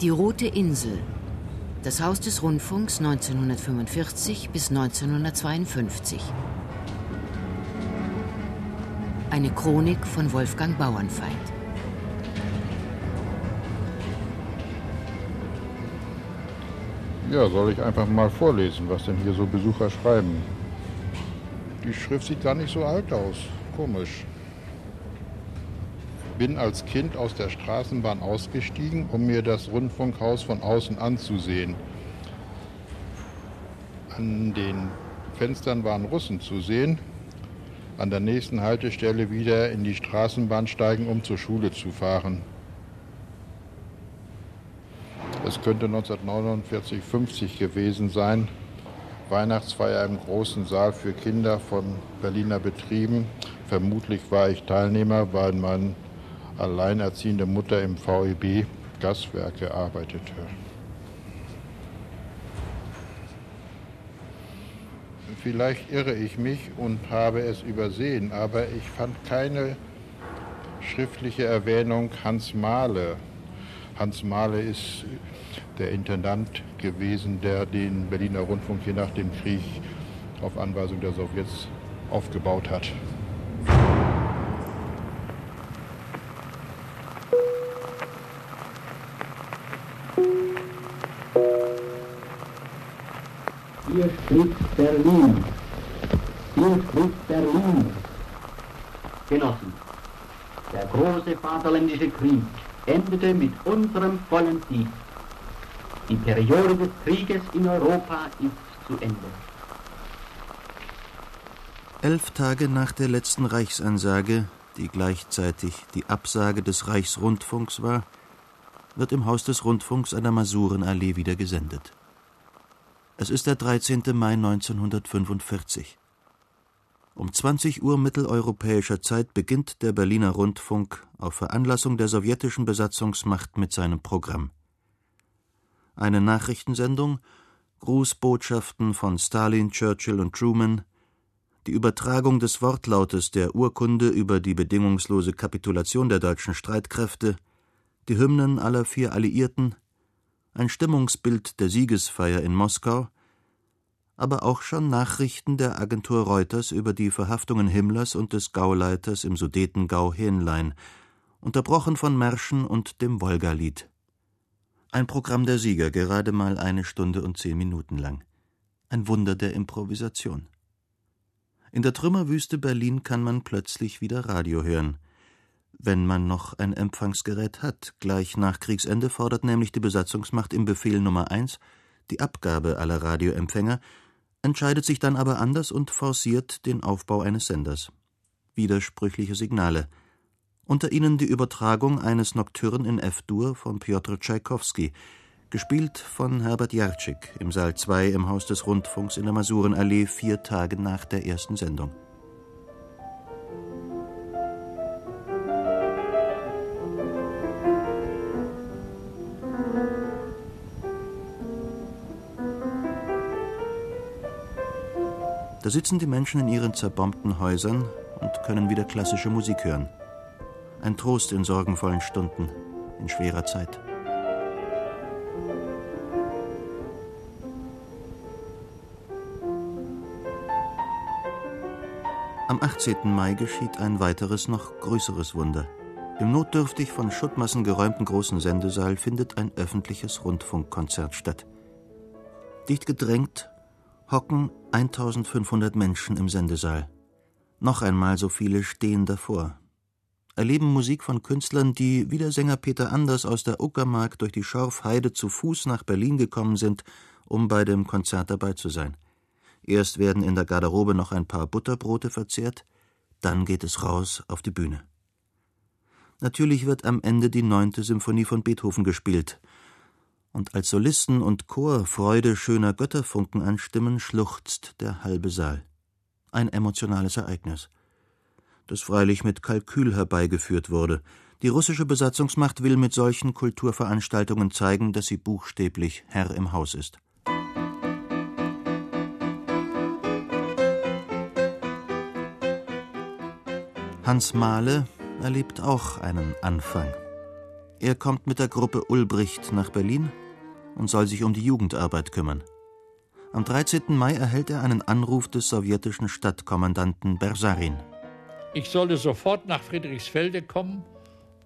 Die Rote Insel. Das Haus des Rundfunks 1945 bis 1952. Eine Chronik von Wolfgang Bauernfeind. Ja, soll ich einfach mal vorlesen, was denn hier so Besucher schreiben? Die Schrift sieht gar nicht so alt aus. Komisch. Bin als Kind aus der Straßenbahn ausgestiegen, um mir das Rundfunkhaus von außen anzusehen. An den Fenstern waren Russen zu sehen. An der nächsten Haltestelle wieder in die Straßenbahn steigen, um zur Schule zu fahren. Es könnte 1949, 50 gewesen sein. Weihnachtsfeier im großen Saal für Kinder von Berliner Betrieben. Vermutlich war ich Teilnehmer, weil meine alleinerziehende Mutter im VEB Gaswerke arbeitete. Vielleicht irre ich mich und habe es übersehen, aber ich fand keine schriftliche Erwähnung Hans Mahle. Hans Mahle ist der Intendant gewesen, der den Berliner Rundfunk hier nach dem Krieg auf Anweisung der Sowjets aufgebaut hat. Berlin. Spricht Berlin. Genossen, der große Vaterländische Krieg endete mit unserem vollen Sieg. Die Periode des Krieges in Europa ist zu Ende. Elf Tage nach der letzten Reichsansage, die gleichzeitig die Absage des Reichsrundfunks war, wird im Haus des Rundfunks an der Masurenallee wieder gesendet. Es ist der 13. Mai 1945. Um 20 Uhr mitteleuropäischer Zeit beginnt der Berliner Rundfunk auf Veranlassung der sowjetischen Besatzungsmacht mit seinem Programm eine Nachrichtensendung, Grußbotschaften von Stalin, Churchill und Truman, die Übertragung des Wortlautes der Urkunde über die bedingungslose Kapitulation der deutschen Streitkräfte, die Hymnen aller vier Alliierten, ein Stimmungsbild der Siegesfeier in Moskau, aber auch schon Nachrichten der Agentur Reuters über die Verhaftungen Himmlers und des Gauleiters im Sudetengau Hähnlein, unterbrochen von Märschen und dem Wolgalied. Ein Programm der Sieger, gerade mal eine Stunde und zehn Minuten lang. Ein Wunder der Improvisation. In der Trümmerwüste Berlin kann man plötzlich wieder Radio hören. Wenn man noch ein Empfangsgerät hat. Gleich nach Kriegsende fordert nämlich die Besatzungsmacht im Befehl Nummer eins die Abgabe aller Radioempfänger, entscheidet sich dann aber anders und forciert den Aufbau eines Senders. Widersprüchliche Signale – unter ihnen die Übertragung eines Nocturne in F-Dur von Pjotr Tschaikowski, gespielt von Herbert Jarczyk im Saal 2 im Haus des Rundfunks in der Masurenallee vier Tage nach der ersten Sendung. Da sitzen die Menschen in ihren zerbombten Häusern und können wieder klassische Musik hören ein Trost in sorgenvollen Stunden, in schwerer Zeit. Am 18. Mai geschieht ein weiteres, noch größeres Wunder. Im notdürftig von Schuttmassen geräumten großen Sendesaal findet ein öffentliches Rundfunkkonzert statt. Dicht gedrängt hocken 1500 Menschen im Sendesaal. Noch einmal so viele stehen davor, erleben Musik von Künstlern, die wie der Sänger Peter Anders aus der Uckermark durch die Schorfheide zu Fuß nach Berlin gekommen sind, um bei dem Konzert dabei zu sein. Erst werden in der Garderobe noch ein paar Butterbrote verzehrt, dann geht es raus auf die Bühne. Natürlich wird am Ende die neunte Symphonie von Beethoven gespielt, und als Solisten und Chor Freude schöner Götterfunken anstimmen, schluchzt der halbe Saal. Ein emotionales Ereignis das freilich mit Kalkül herbeigeführt wurde. Die russische Besatzungsmacht will mit solchen Kulturveranstaltungen zeigen, dass sie buchstäblich Herr im Haus ist. Hans Mahle erlebt auch einen Anfang. Er kommt mit der Gruppe Ulbricht nach Berlin und soll sich um die Jugendarbeit kümmern. Am 13. Mai erhält er einen Anruf des sowjetischen Stadtkommandanten Bersarin. Ich solle sofort nach Friedrichsfelde kommen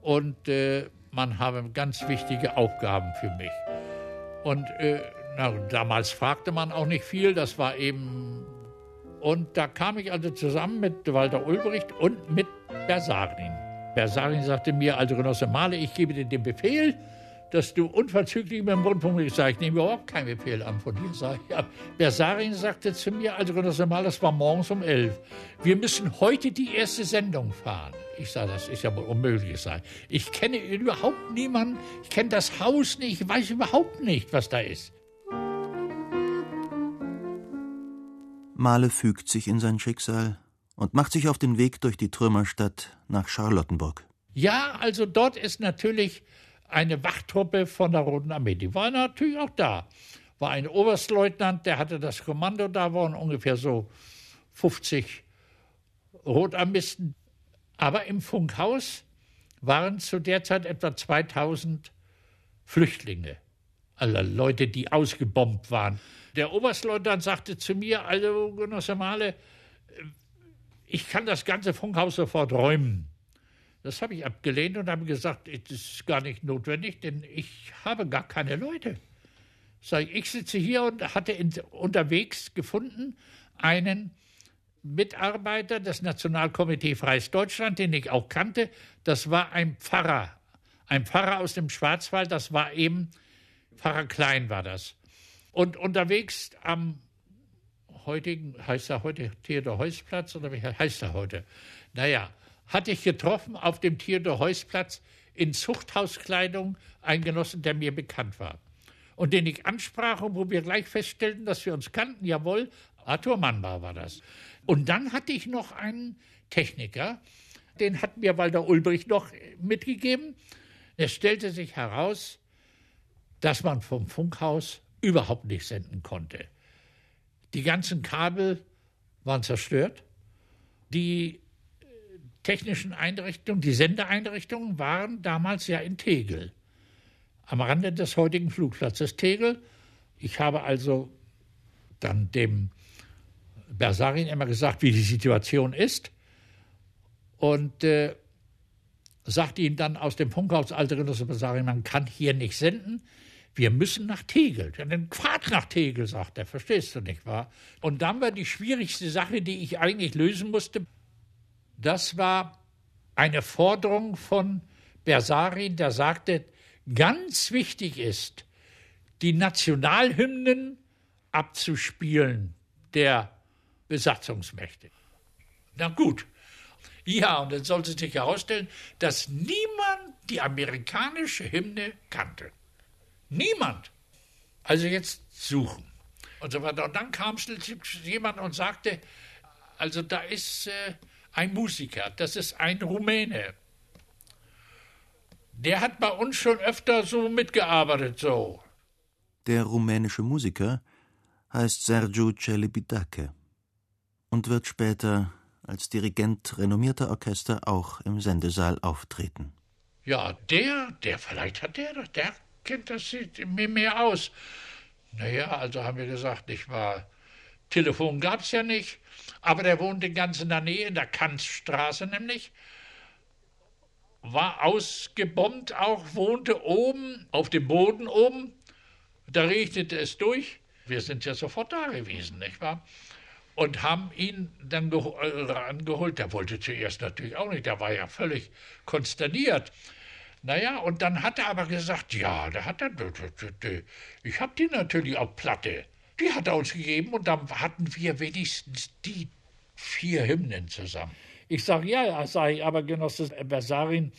und äh, man habe ganz wichtige Aufgaben für mich. Und äh, na, damals fragte man auch nicht viel, das war eben. Und da kam ich also zusammen mit Walter Ulbricht und mit Bersarin. Bersarin sagte mir, also Genosse Male, ich gebe dir den Befehl, dass du unverzüglich mit dem Rundfunk ich sage, ich nehme überhaupt keinen Befehl an von dir. Sag ich, ja. Bersarin sagte zu mir, also Genosse Male, das war morgens um elf. Wir müssen heute die erste Sendung fahren. Ich sage, das ist ja wohl unmöglich sein. Ich kenne überhaupt niemanden, ich kenne das Haus nicht, ich weiß überhaupt nicht, was da ist. Male fügt sich in sein Schicksal und macht sich auf den Weg durch die Trümmerstadt nach Charlottenburg. Ja, also dort ist natürlich eine Wachtruppe von der Roten Armee. Die war natürlich auch da. War ein Oberstleutnant, der hatte das Kommando, da waren ungefähr so 50 Rotarmisten. Aber im Funkhaus waren zu der Zeit etwa 2000 Flüchtlinge, also Leute, die ausgebombt waren. Der Oberstleutnant sagte zu mir, also Genosse Male, ich kann das ganze Funkhaus sofort räumen. Das habe ich abgelehnt und habe gesagt, es ist gar nicht notwendig, denn ich habe gar keine Leute. Sag ich, ich sitze hier und hatte in, unterwegs gefunden einen Mitarbeiter des Nationalkomitee Freies Deutschland, den ich auch kannte. Das war ein Pfarrer, ein Pfarrer aus dem Schwarzwald. Das war eben Pfarrer Klein war das. Und unterwegs am heutigen, heißt er heute Theodor-Heuss-Platz oder wie heißt er heute? Naja, hatte ich getroffen auf dem Theodor-Heuss-Platz in Zuchthauskleidung einen Genossen, der mir bekannt war. Und den ich ansprach und wo wir gleich feststellten, dass wir uns kannten, jawohl, Arthur Mannbar war das. Und dann hatte ich noch einen Techniker, den hat mir Walter Ulbricht noch mitgegeben. Es stellte sich heraus, dass man vom Funkhaus überhaupt nicht senden konnte. Die ganzen Kabel waren zerstört. Die technischen Einrichtungen, die Sendeeinrichtungen waren damals ja in Tegel, am Rande des heutigen Flugplatzes Tegel. Ich habe also dann dem Bersarin immer gesagt, wie die Situation ist und äh, sagte ihm dann aus dem Funkhaus, alte Genosse Bersarin, man kann hier nicht senden, wir müssen nach Tegel. Dann fahrt nach Tegel, sagt er. Verstehst du nicht, wahr? Und dann war die schwierigste Sache, die ich eigentlich lösen musste. Das war eine Forderung von Bersarin, der sagte, ganz wichtig ist, die Nationalhymnen abzuspielen der Besatzungsmächte. Na gut. Ja, und dann sollte sich herausstellen, dass niemand die amerikanische Hymne kannte. Niemand. Also jetzt suchen. Und so weiter. Und dann kam jemand und sagte, also da ist äh, ein Musiker, das ist ein Rumäne. Der hat bei uns schon öfter so mitgearbeitet, so. Der rumänische Musiker heißt Sergiu Celibidache und wird später als Dirigent renommierter Orchester auch im Sendesaal auftreten. Ja, der, der, vielleicht hat der, der Kind, das sieht mir mehr aus. Naja, also haben wir gesagt, nicht wahr? Telefon gab es ja nicht, aber der wohnte ganz in der Nähe, in der Kanzstraße nämlich. War ausgebombt auch, wohnte oben, auf dem Boden oben. Da regnete es durch. Wir sind ja sofort da gewesen, nicht wahr? Und haben ihn dann äh, angeholt. Der wollte zuerst natürlich auch nicht, der war ja völlig konsterniert. Naja, und dann hat er aber gesagt, ja, da hat er, ich habe die natürlich auf Platte. Die hat er uns gegeben und dann hatten wir wenigstens die vier Hymnen zusammen. Ich sage, ja, sage ich, aber Genosse Bersarin,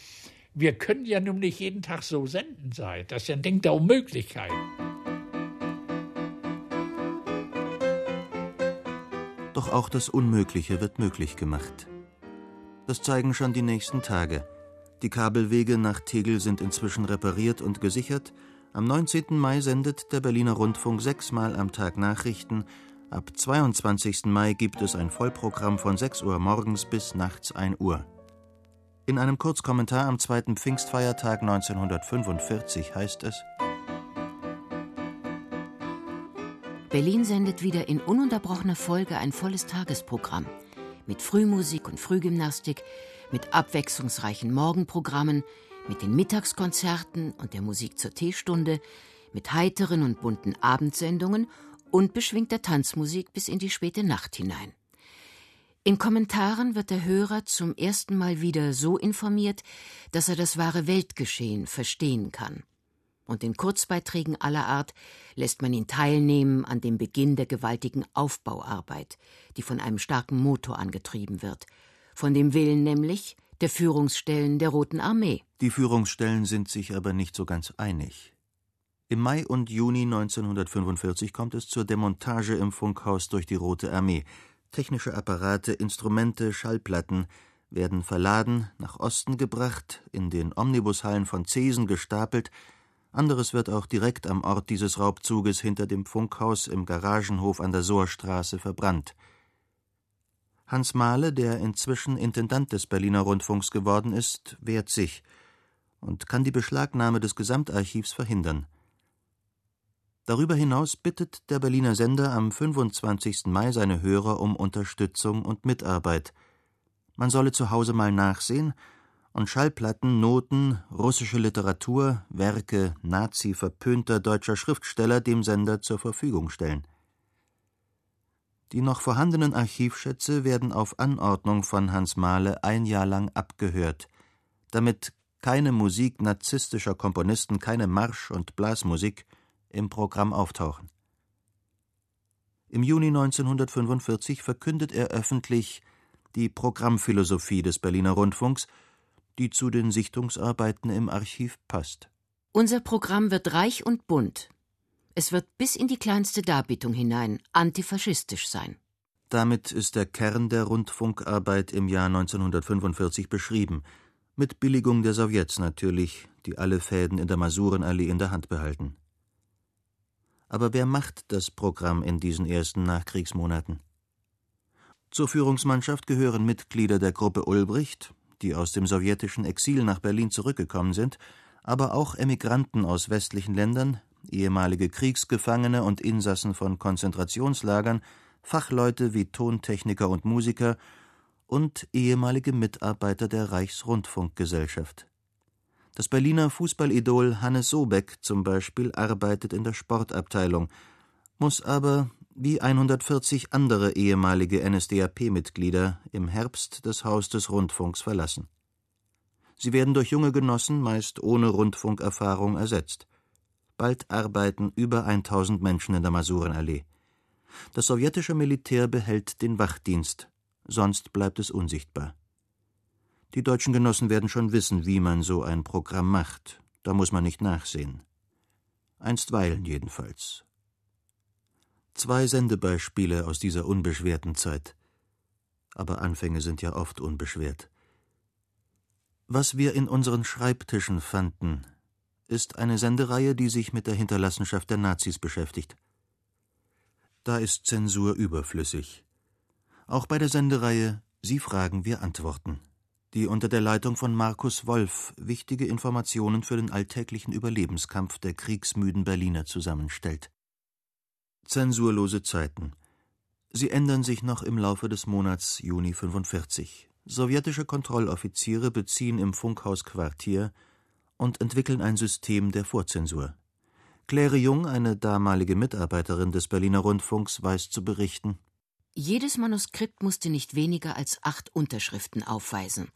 wir können ja nun nicht jeden Tag so senden sein. Das ist ja ein Ding der Unmöglichkeit. Doch auch das Unmögliche wird möglich gemacht. Das zeigen schon die nächsten Tage. Die Kabelwege nach Tegel sind inzwischen repariert und gesichert. Am 19. Mai sendet der Berliner Rundfunk sechsmal am Tag Nachrichten. Ab 22. Mai gibt es ein Vollprogramm von 6 Uhr morgens bis nachts 1 Uhr. In einem Kurzkommentar am zweiten Pfingstfeiertag 1945 heißt es: Berlin sendet wieder in ununterbrochener Folge ein volles Tagesprogramm. Mit Frühmusik und Frühgymnastik, mit abwechslungsreichen Morgenprogrammen, mit den Mittagskonzerten und der Musik zur Teestunde, mit heiteren und bunten Abendsendungen und beschwingter Tanzmusik bis in die späte Nacht hinein. In Kommentaren wird der Hörer zum ersten Mal wieder so informiert, dass er das wahre Weltgeschehen verstehen kann. Und in Kurzbeiträgen aller Art lässt man ihn teilnehmen an dem Beginn der gewaltigen Aufbauarbeit, die von einem starken Motor angetrieben wird, von dem Willen nämlich der Führungsstellen der Roten Armee. Die Führungsstellen sind sich aber nicht so ganz einig. Im Mai und Juni 1945 kommt es zur Demontage im Funkhaus durch die Rote Armee, Technische Apparate, Instrumente, Schallplatten werden verladen, nach Osten gebracht, in den Omnibushallen von Zesen gestapelt, anderes wird auch direkt am Ort dieses Raubzuges hinter dem Funkhaus im Garagenhof an der Sohrstraße verbrannt. Hans Mahle, der inzwischen Intendant des Berliner Rundfunks geworden ist, wehrt sich und kann die Beschlagnahme des Gesamtarchivs verhindern. Darüber hinaus bittet der Berliner Sender am 25. Mai seine Hörer um Unterstützung und Mitarbeit. Man solle zu Hause mal nachsehen und Schallplatten, Noten, russische Literatur, Werke nazi-verpönter deutscher Schriftsteller dem Sender zur Verfügung stellen. Die noch vorhandenen Archivschätze werden auf Anordnung von Hans Mahle ein Jahr lang abgehört, damit keine Musik narzisstischer Komponisten, keine Marsch- und Blasmusik im Programm auftauchen. Im Juni 1945 verkündet er öffentlich die Programmphilosophie des Berliner Rundfunks, die zu den Sichtungsarbeiten im Archiv passt. Unser Programm wird reich und bunt. Es wird bis in die kleinste Darbietung hinein antifaschistisch sein. Damit ist der Kern der Rundfunkarbeit im Jahr 1945 beschrieben, mit Billigung der Sowjets natürlich, die alle Fäden in der Masurenallee in der Hand behalten. Aber wer macht das Programm in diesen ersten Nachkriegsmonaten? Zur Führungsmannschaft gehören Mitglieder der Gruppe Ulbricht, die aus dem sowjetischen Exil nach Berlin zurückgekommen sind, aber auch Emigranten aus westlichen Ländern, ehemalige Kriegsgefangene und Insassen von Konzentrationslagern, Fachleute wie Tontechniker und Musiker und ehemalige Mitarbeiter der Reichsrundfunkgesellschaft. Das Berliner Fußballidol Hannes Sobeck zum Beispiel arbeitet in der Sportabteilung, muss aber, wie 140 andere ehemalige NSDAP-Mitglieder, im Herbst das Haus des Rundfunks verlassen. Sie werden durch junge Genossen, meist ohne Rundfunkerfahrung, ersetzt. Bald arbeiten über 1000 Menschen in der Masurenallee. Das sowjetische Militär behält den Wachdienst, sonst bleibt es unsichtbar. Die deutschen Genossen werden schon wissen, wie man so ein Programm macht. Da muss man nicht nachsehen. Einstweilen jedenfalls. Zwei Sendebeispiele aus dieser unbeschwerten Zeit. Aber Anfänge sind ja oft unbeschwert. Was wir in unseren Schreibtischen fanden, ist eine Sendereihe, die sich mit der Hinterlassenschaft der Nazis beschäftigt. Da ist Zensur überflüssig. Auch bei der Sendereihe Sie fragen, wir antworten die unter der Leitung von Markus Wolf wichtige Informationen für den alltäglichen Überlebenskampf der kriegsmüden Berliner zusammenstellt. Zensurlose Zeiten. Sie ändern sich noch im Laufe des Monats Juni 45. Sowjetische Kontrolloffiziere beziehen im Funkhaus Quartier und entwickeln ein System der Vorzensur. Claire Jung, eine damalige Mitarbeiterin des Berliner Rundfunks, weiß zu berichten. Jedes Manuskript musste nicht weniger als acht Unterschriften aufweisen.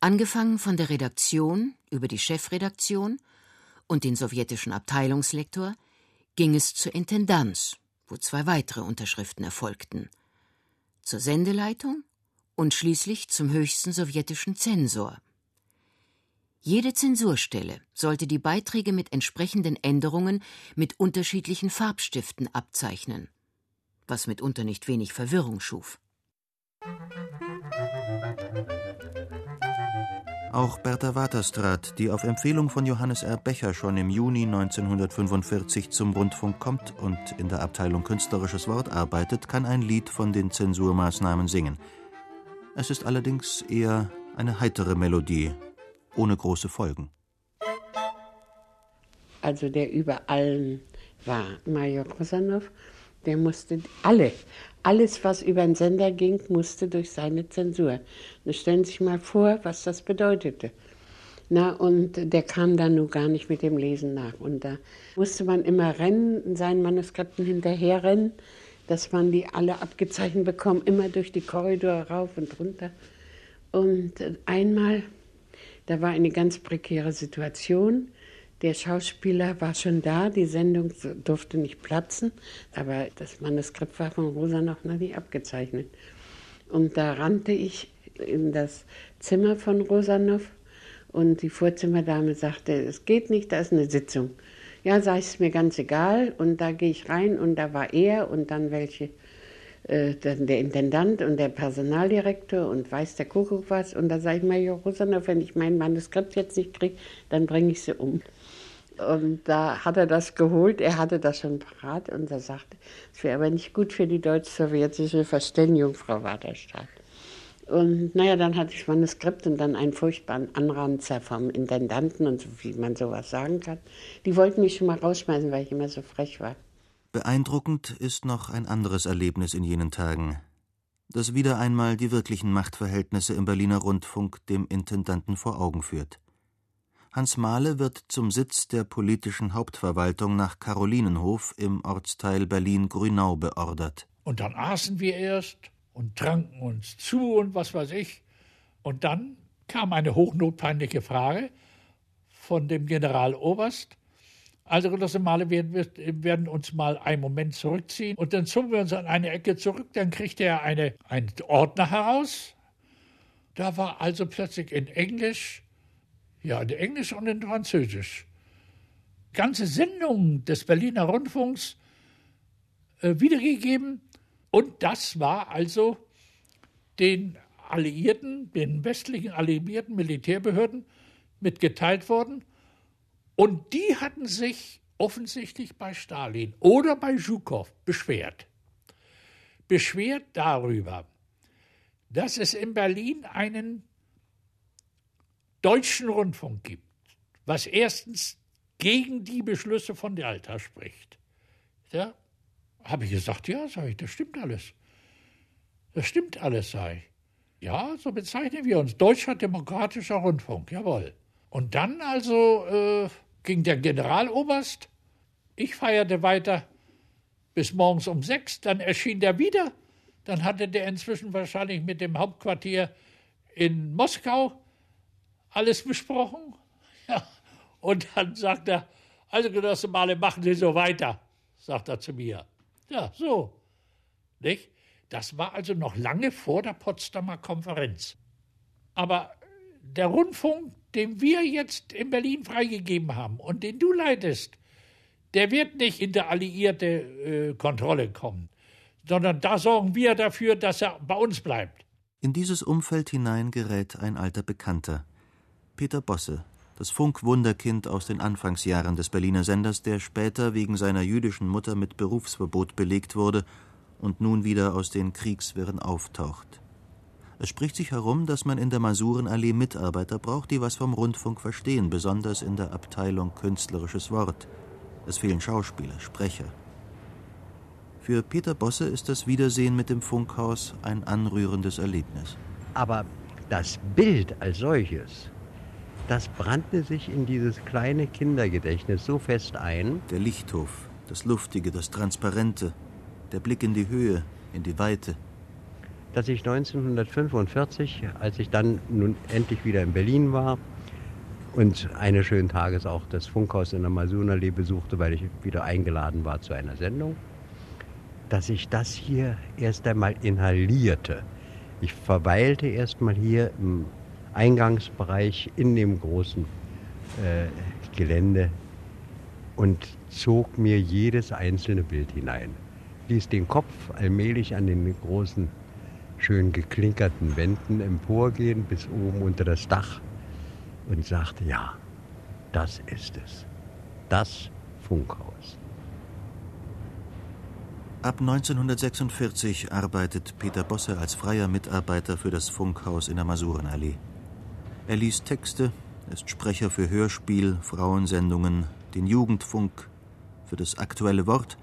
Angefangen von der Redaktion über die Chefredaktion und den sowjetischen Abteilungslektor ging es zur Intendanz, wo zwei weitere Unterschriften erfolgten, zur Sendeleitung und schließlich zum höchsten sowjetischen Zensor. Jede Zensurstelle sollte die Beiträge mit entsprechenden Änderungen mit unterschiedlichen Farbstiften abzeichnen, was mitunter nicht wenig Verwirrung schuf. Auch Bertha Waterstraat, die auf Empfehlung von Johannes R. Becher schon im Juni 1945 zum Rundfunk kommt und in der Abteilung Künstlerisches Wort arbeitet, kann ein Lied von den Zensurmaßnahmen singen. Es ist allerdings eher Eine heitere Melodie, ohne große Folgen. Also der über allen war, Major Kosanow, der musste alle, alles was über den Sender ging, musste durch seine Zensur. Und stellen Sie sich mal vor, was das bedeutete. Na, und der kam dann nur gar nicht mit dem Lesen nach. Und da musste man immer rennen, seinen Manuskripten hinterherrennen, dass man die alle abgezeichnet bekommt, immer durch die Korridore rauf und runter. Und einmal, da war eine ganz prekäre Situation. Der Schauspieler war schon da, die Sendung durfte nicht platzen, aber das Manuskript war von Rosa noch nie abgezeichnet. Und da rannte ich in das Zimmer von Rosanov und die Vorzimmerdame sagte, es geht nicht, da ist eine Sitzung. Ja, ich, ist mir ganz egal. Und da gehe ich rein und da war er und dann welche, äh, der Intendant und der Personaldirektor und weiß der Kuckuck was. Und da sage ich, Major Rosanov, wenn ich mein Manuskript jetzt nicht kriege, dann bringe ich sie um. Und da hat er das geholt, er hatte das schon parat und er sagte, es wäre aber nicht gut für die deutsch-sowjetische Verständigung, Frau Waterstadt. Und naja, dann hatte ich das Manuskript und dann einen furchtbaren Anranzer vom Intendanten und so, wie man sowas sagen kann. Die wollten mich schon mal rausschmeißen, weil ich immer so frech war. Beeindruckend ist noch ein anderes Erlebnis in jenen Tagen, das wieder einmal die wirklichen Machtverhältnisse im Berliner Rundfunk dem Intendanten vor Augen führt. Hans Mahle wird zum Sitz der politischen Hauptverwaltung nach Karolinenhof im Ortsteil Berlin-Grünau beordert. Und dann aßen wir erst und tranken uns zu und was weiß ich. Und dann kam eine hochnotpeinliche Frage von dem Generaloberst. Also, Genosse Male, wir werden uns mal einen Moment zurückziehen. Und dann zogen wir uns an eine Ecke zurück. Dann kriegte er eine, einen Ordner heraus. Da war also plötzlich in Englisch, ja, in Englisch und in Französisch, ganze Sendungen des Berliner Rundfunks äh, wiedergegeben und das war also den Alliierten, den westlichen alliierten Militärbehörden mitgeteilt worden. Und die hatten sich offensichtlich bei Stalin oder bei Zhukow beschwert. Beschwert darüber, dass es in Berlin einen deutschen Rundfunk gibt, was erstens gegen die Beschlüsse von Yalta spricht. Ja, habe ich gesagt, ja, sage ich, das stimmt alles. Das stimmt alles, sage ich. Ja, so bezeichnen wir uns. Deutscher Demokratischer Rundfunk, jawohl. Und dann also äh, ging der Generaloberst, ich feierte weiter bis morgens um sechs, dann erschien der wieder, dann hatte der inzwischen wahrscheinlich mit dem Hauptquartier in Moskau alles besprochen. Ja. Und dann sagt er, also Genosse Male, machen Sie so weiter, sagt er zu mir. Ja, so. Nicht? Das war also noch lange vor der Potsdamer Konferenz. Aber der Rundfunk, den wir jetzt in Berlin freigegeben haben und den du leitest, der wird nicht in der alliierte äh, Kontrolle kommen, sondern da sorgen wir dafür, dass er bei uns bleibt. In dieses Umfeld hinein gerät ein alter Bekannter, Peter Bosse, das Funkwunderkind aus den Anfangsjahren des Berliner Senders, der später wegen seiner jüdischen Mutter mit Berufsverbot belegt wurde und nun wieder aus den Kriegswirren auftaucht. Es spricht sich herum, dass man in der Masurenallee Mitarbeiter braucht, die was vom Rundfunk verstehen, besonders in der Abteilung Künstlerisches Wort. Es fehlen Schauspieler, Sprecher. Für Peter Bosse ist das Wiedersehen mit dem Funkhaus ein anrührendes Erlebnis. Aber das Bild als solches das brannte sich in dieses kleine Kindergedächtnis so fest ein. Der Lichthof, das Luftige, das Transparente, der Blick in die Höhe, in die Weite. Dass ich 1945, als ich dann nun endlich wieder in Berlin war und eines schönen Tages auch das Funkhaus in der Masunallee besuchte, weil ich wieder eingeladen war zu einer Sendung, dass ich das hier erst einmal inhalierte. Ich verweilte erst mal hier im Eingangsbereich in dem großen äh, Gelände und zog mir jedes einzelne Bild hinein. Ließ den Kopf allmählich an den großen, schön geklinkerten Wänden emporgehen bis oben unter das Dach und sagte, ja, das ist es. Das Funkhaus. Ab 1946 arbeitet Peter Bosse als freier Mitarbeiter für das Funkhaus in der Masurenallee. Er liest Texte, ist Sprecher für Hörspiel, Frauensendungen, den Jugendfunk, für das aktuelle Wort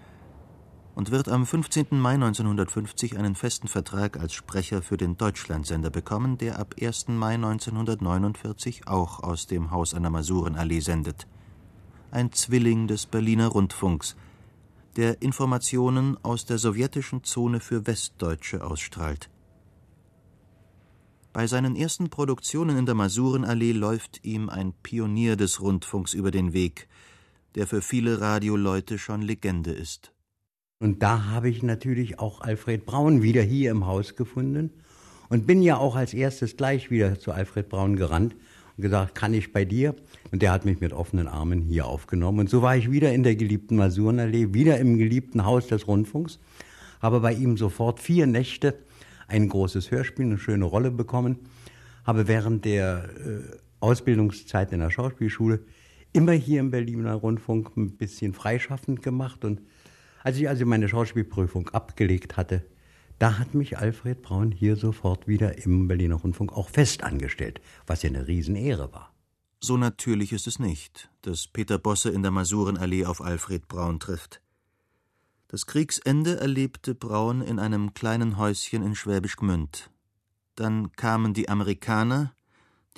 und wird am 15. Mai 1950 einen festen Vertrag als Sprecher für den Deutschlandsender bekommen, der ab 1. Mai 1949 auch aus dem Haus an der Masurenallee sendet. Ein Zwilling des Berliner Rundfunks, der Informationen aus der sowjetischen Zone für Westdeutsche ausstrahlt. Bei seinen ersten Produktionen in der Masurenallee läuft ihm ein Pionier des Rundfunks über den Weg, der für viele Radioleute schon Legende ist. Und da habe ich natürlich auch Alfred Braun wieder hier im Haus gefunden und bin ja auch als erstes gleich wieder zu Alfred Braun gerannt und gesagt, kann ich bei dir? Und der hat mich mit offenen Armen hier aufgenommen. Und so war ich wieder in der geliebten Masurenallee, wieder im geliebten Haus des Rundfunks, habe bei ihm sofort vier Nächte ein großes Hörspiel, eine schöne Rolle bekommen, habe während der äh, Ausbildungszeit in der Schauspielschule immer hier im Berliner Rundfunk ein bisschen freischaffend gemacht. Und als ich also meine Schauspielprüfung abgelegt hatte, da hat mich Alfred Braun hier sofort wieder im Berliner Rundfunk auch fest angestellt, was ja eine Riesenehre war. So natürlich ist es nicht, dass Peter Bosse in der Masurenallee auf Alfred Braun trifft. Das Kriegsende erlebte Braun in einem kleinen Häuschen in Schwäbisch Gmünd. Dann kamen die Amerikaner,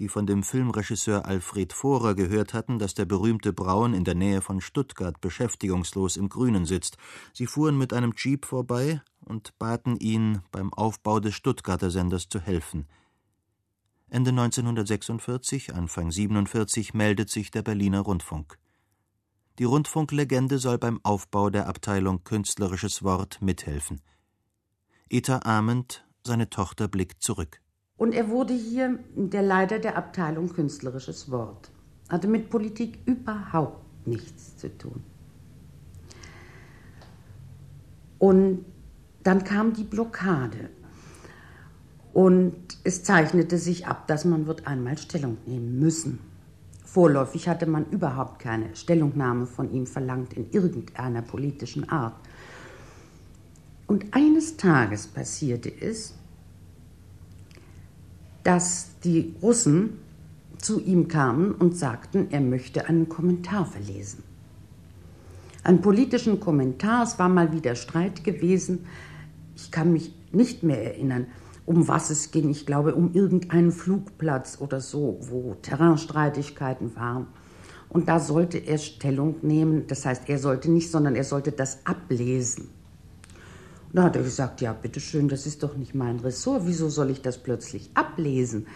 die von dem Filmregisseur Alfred Vorer gehört hatten, dass der berühmte Braun in der Nähe von Stuttgart beschäftigungslos im Grünen sitzt. Sie fuhren mit einem Jeep vorbei und baten ihn, beim Aufbau des Stuttgarter Senders zu helfen. Ende 1946, Anfang 47 meldet sich der Berliner Rundfunk. Die Rundfunklegende soll beim Aufbau der Abteilung Künstlerisches Wort mithelfen. Eta Ament, seine Tochter, blickt zurück. Und er wurde hier der Leiter der Abteilung Künstlerisches Wort. Hatte mit Politik überhaupt nichts zu tun. Und dann kam die Blockade. Und es zeichnete sich ab, dass man wird einmal Stellung nehmen müssen. Vorläufig hatte man überhaupt keine Stellungnahme von ihm verlangt in irgendeiner politischen Art. Und eines Tages passierte es, dass die Russen zu ihm kamen und sagten, er möchte einen Kommentar verlesen. Einen politischen Kommentar, es war mal wieder Streit gewesen. Ich kann mich nicht mehr erinnern um was es ging. Ich glaube, um irgendeinen Flugplatz oder so, wo Terrainstreitigkeiten waren. Und da sollte er Stellung nehmen. Das heißt, er sollte nicht, sondern er sollte das ablesen. Da hat er gesagt, ja, bitteschön, das ist doch nicht mein Ressort. Wieso soll ich das plötzlich ablesen?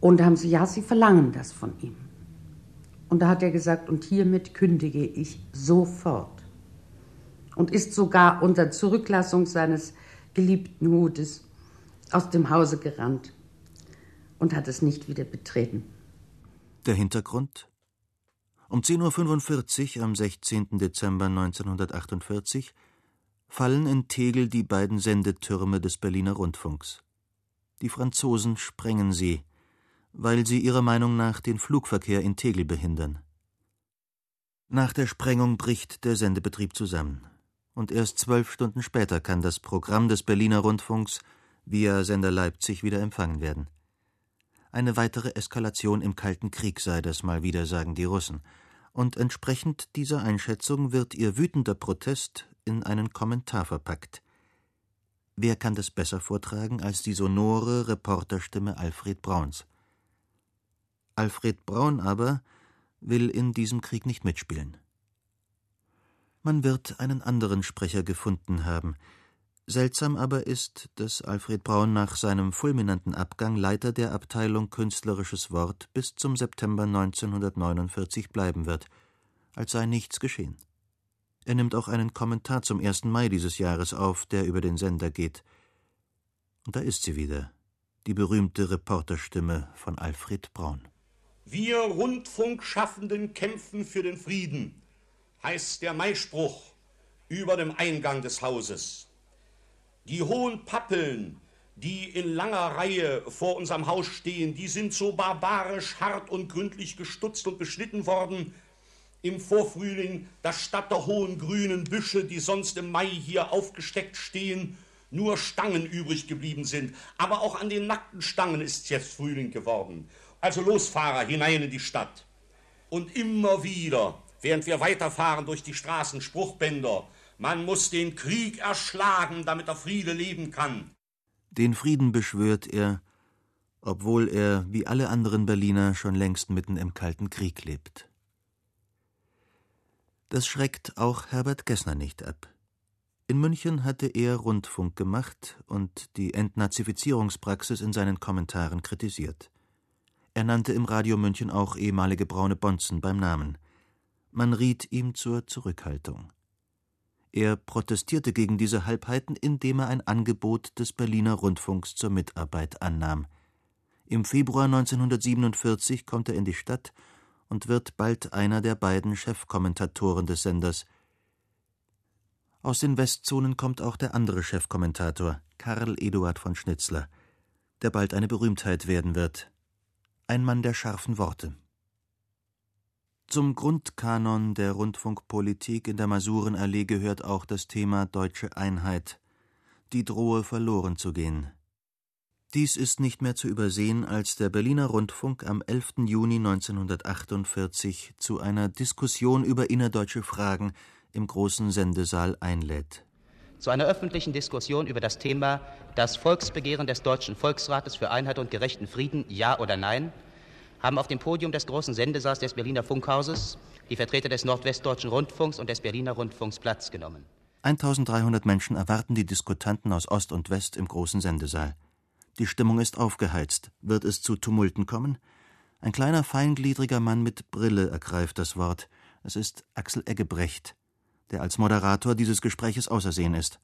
Und da haben sie, ja, sie verlangen das von ihm. Und da hat er gesagt, und hiermit kündige ich sofort. Und ist sogar unter Zurücklassung seines geliebten Hutes aus dem Hause gerannt und hat es nicht wieder betreten. Der Hintergrund? Um 10.45 Uhr am 16. Dezember 1948 fallen in Tegel die beiden Sendetürme des Berliner Rundfunks. Die Franzosen sprengen sie, weil sie ihrer Meinung nach den Flugverkehr in Tegel behindern. Nach der Sprengung bricht der Sendebetrieb zusammen und erst zwölf Stunden später kann das Programm des Berliner Rundfunks via Sender Leipzig wieder empfangen werden. Eine weitere Eskalation im Kalten Krieg sei das mal wieder, sagen die Russen, und entsprechend dieser Einschätzung wird ihr wütender Protest in einen Kommentar verpackt. Wer kann das besser vortragen als die sonore Reporterstimme Alfred Brauns? Alfred Braun aber will in diesem Krieg nicht mitspielen. Man wird einen anderen Sprecher gefunden haben. Seltsam aber ist, dass Alfred Braun nach seinem fulminanten Abgang Leiter der Abteilung Künstlerisches Wort bis zum September 1949 bleiben wird, als sei nichts geschehen. Er nimmt auch einen Kommentar zum 1. Mai dieses Jahres auf, der über den Sender geht. Und da ist sie wieder, die berühmte Reporterstimme von Alfred Braun. Wir Rundfunkschaffenden kämpfen für den Frieden heißt der Maispruch über dem Eingang des Hauses. Die hohen Pappeln, die in langer Reihe vor unserem Haus stehen, die sind so barbarisch hart und gründlich gestutzt und beschnitten worden im Vorfrühling, dass statt der hohen grünen Büsche, die sonst im Mai hier aufgesteckt stehen, nur Stangen übrig geblieben sind. Aber auch an den nackten Stangen ist jetzt Frühling geworden. Also los, Fahrer, hinein in die Stadt. Und immer wieder, während wir weiterfahren durch die Straßen, Spruchbänder. Man muss den Krieg erschlagen, damit der Friede leben kann. Den Frieden beschwört er, obwohl er, wie alle anderen Berliner, schon längst mitten im Kalten Krieg lebt. Das schreckt auch Herbert Gessner nicht ab. In München hatte er Rundfunk gemacht und die Entnazifizierungspraxis in seinen Kommentaren kritisiert. Er nannte im Radio München auch ehemalige braune Bonzen beim Namen. Man riet ihm zur Zurückhaltung. Er protestierte gegen diese Halbheiten, indem er ein Angebot des Berliner Rundfunks zur Mitarbeit annahm. Im Februar 1947 kommt er in die Stadt und wird bald einer der beiden Chefkommentatoren des Senders. Aus den Westzonen kommt auch der andere Chefkommentator, Karl Eduard von Schnitzler, der bald eine Berühmtheit werden wird. Ein Mann der scharfen Worte. Zum Grundkanon der Rundfunkpolitik in der Masurenallee gehört auch das Thema deutsche Einheit, die drohe verloren zu gehen. Dies ist nicht mehr zu übersehen, als der Berliner Rundfunk am 11. Juni 1948 zu einer Diskussion über innerdeutsche Fragen im großen Sendesaal einlädt. Zu einer öffentlichen Diskussion über das Thema das Volksbegehren des Deutschen Volksrates für Einheit und gerechten Frieden, ja oder nein, haben auf dem Podium des großen Sendesaals des Berliner Funkhauses die Vertreter des Nordwestdeutschen Rundfunks und des Berliner Rundfunks Platz genommen. 1300 Menschen erwarten die Diskutanten aus Ost und West im großen Sendesaal. Die Stimmung ist aufgeheizt. Wird es zu Tumulten kommen? Ein kleiner, feingliedriger Mann mit Brille ergreift das Wort. Es ist Axel Eggebrecht, der als Moderator dieses Gespräches ausersehen ist.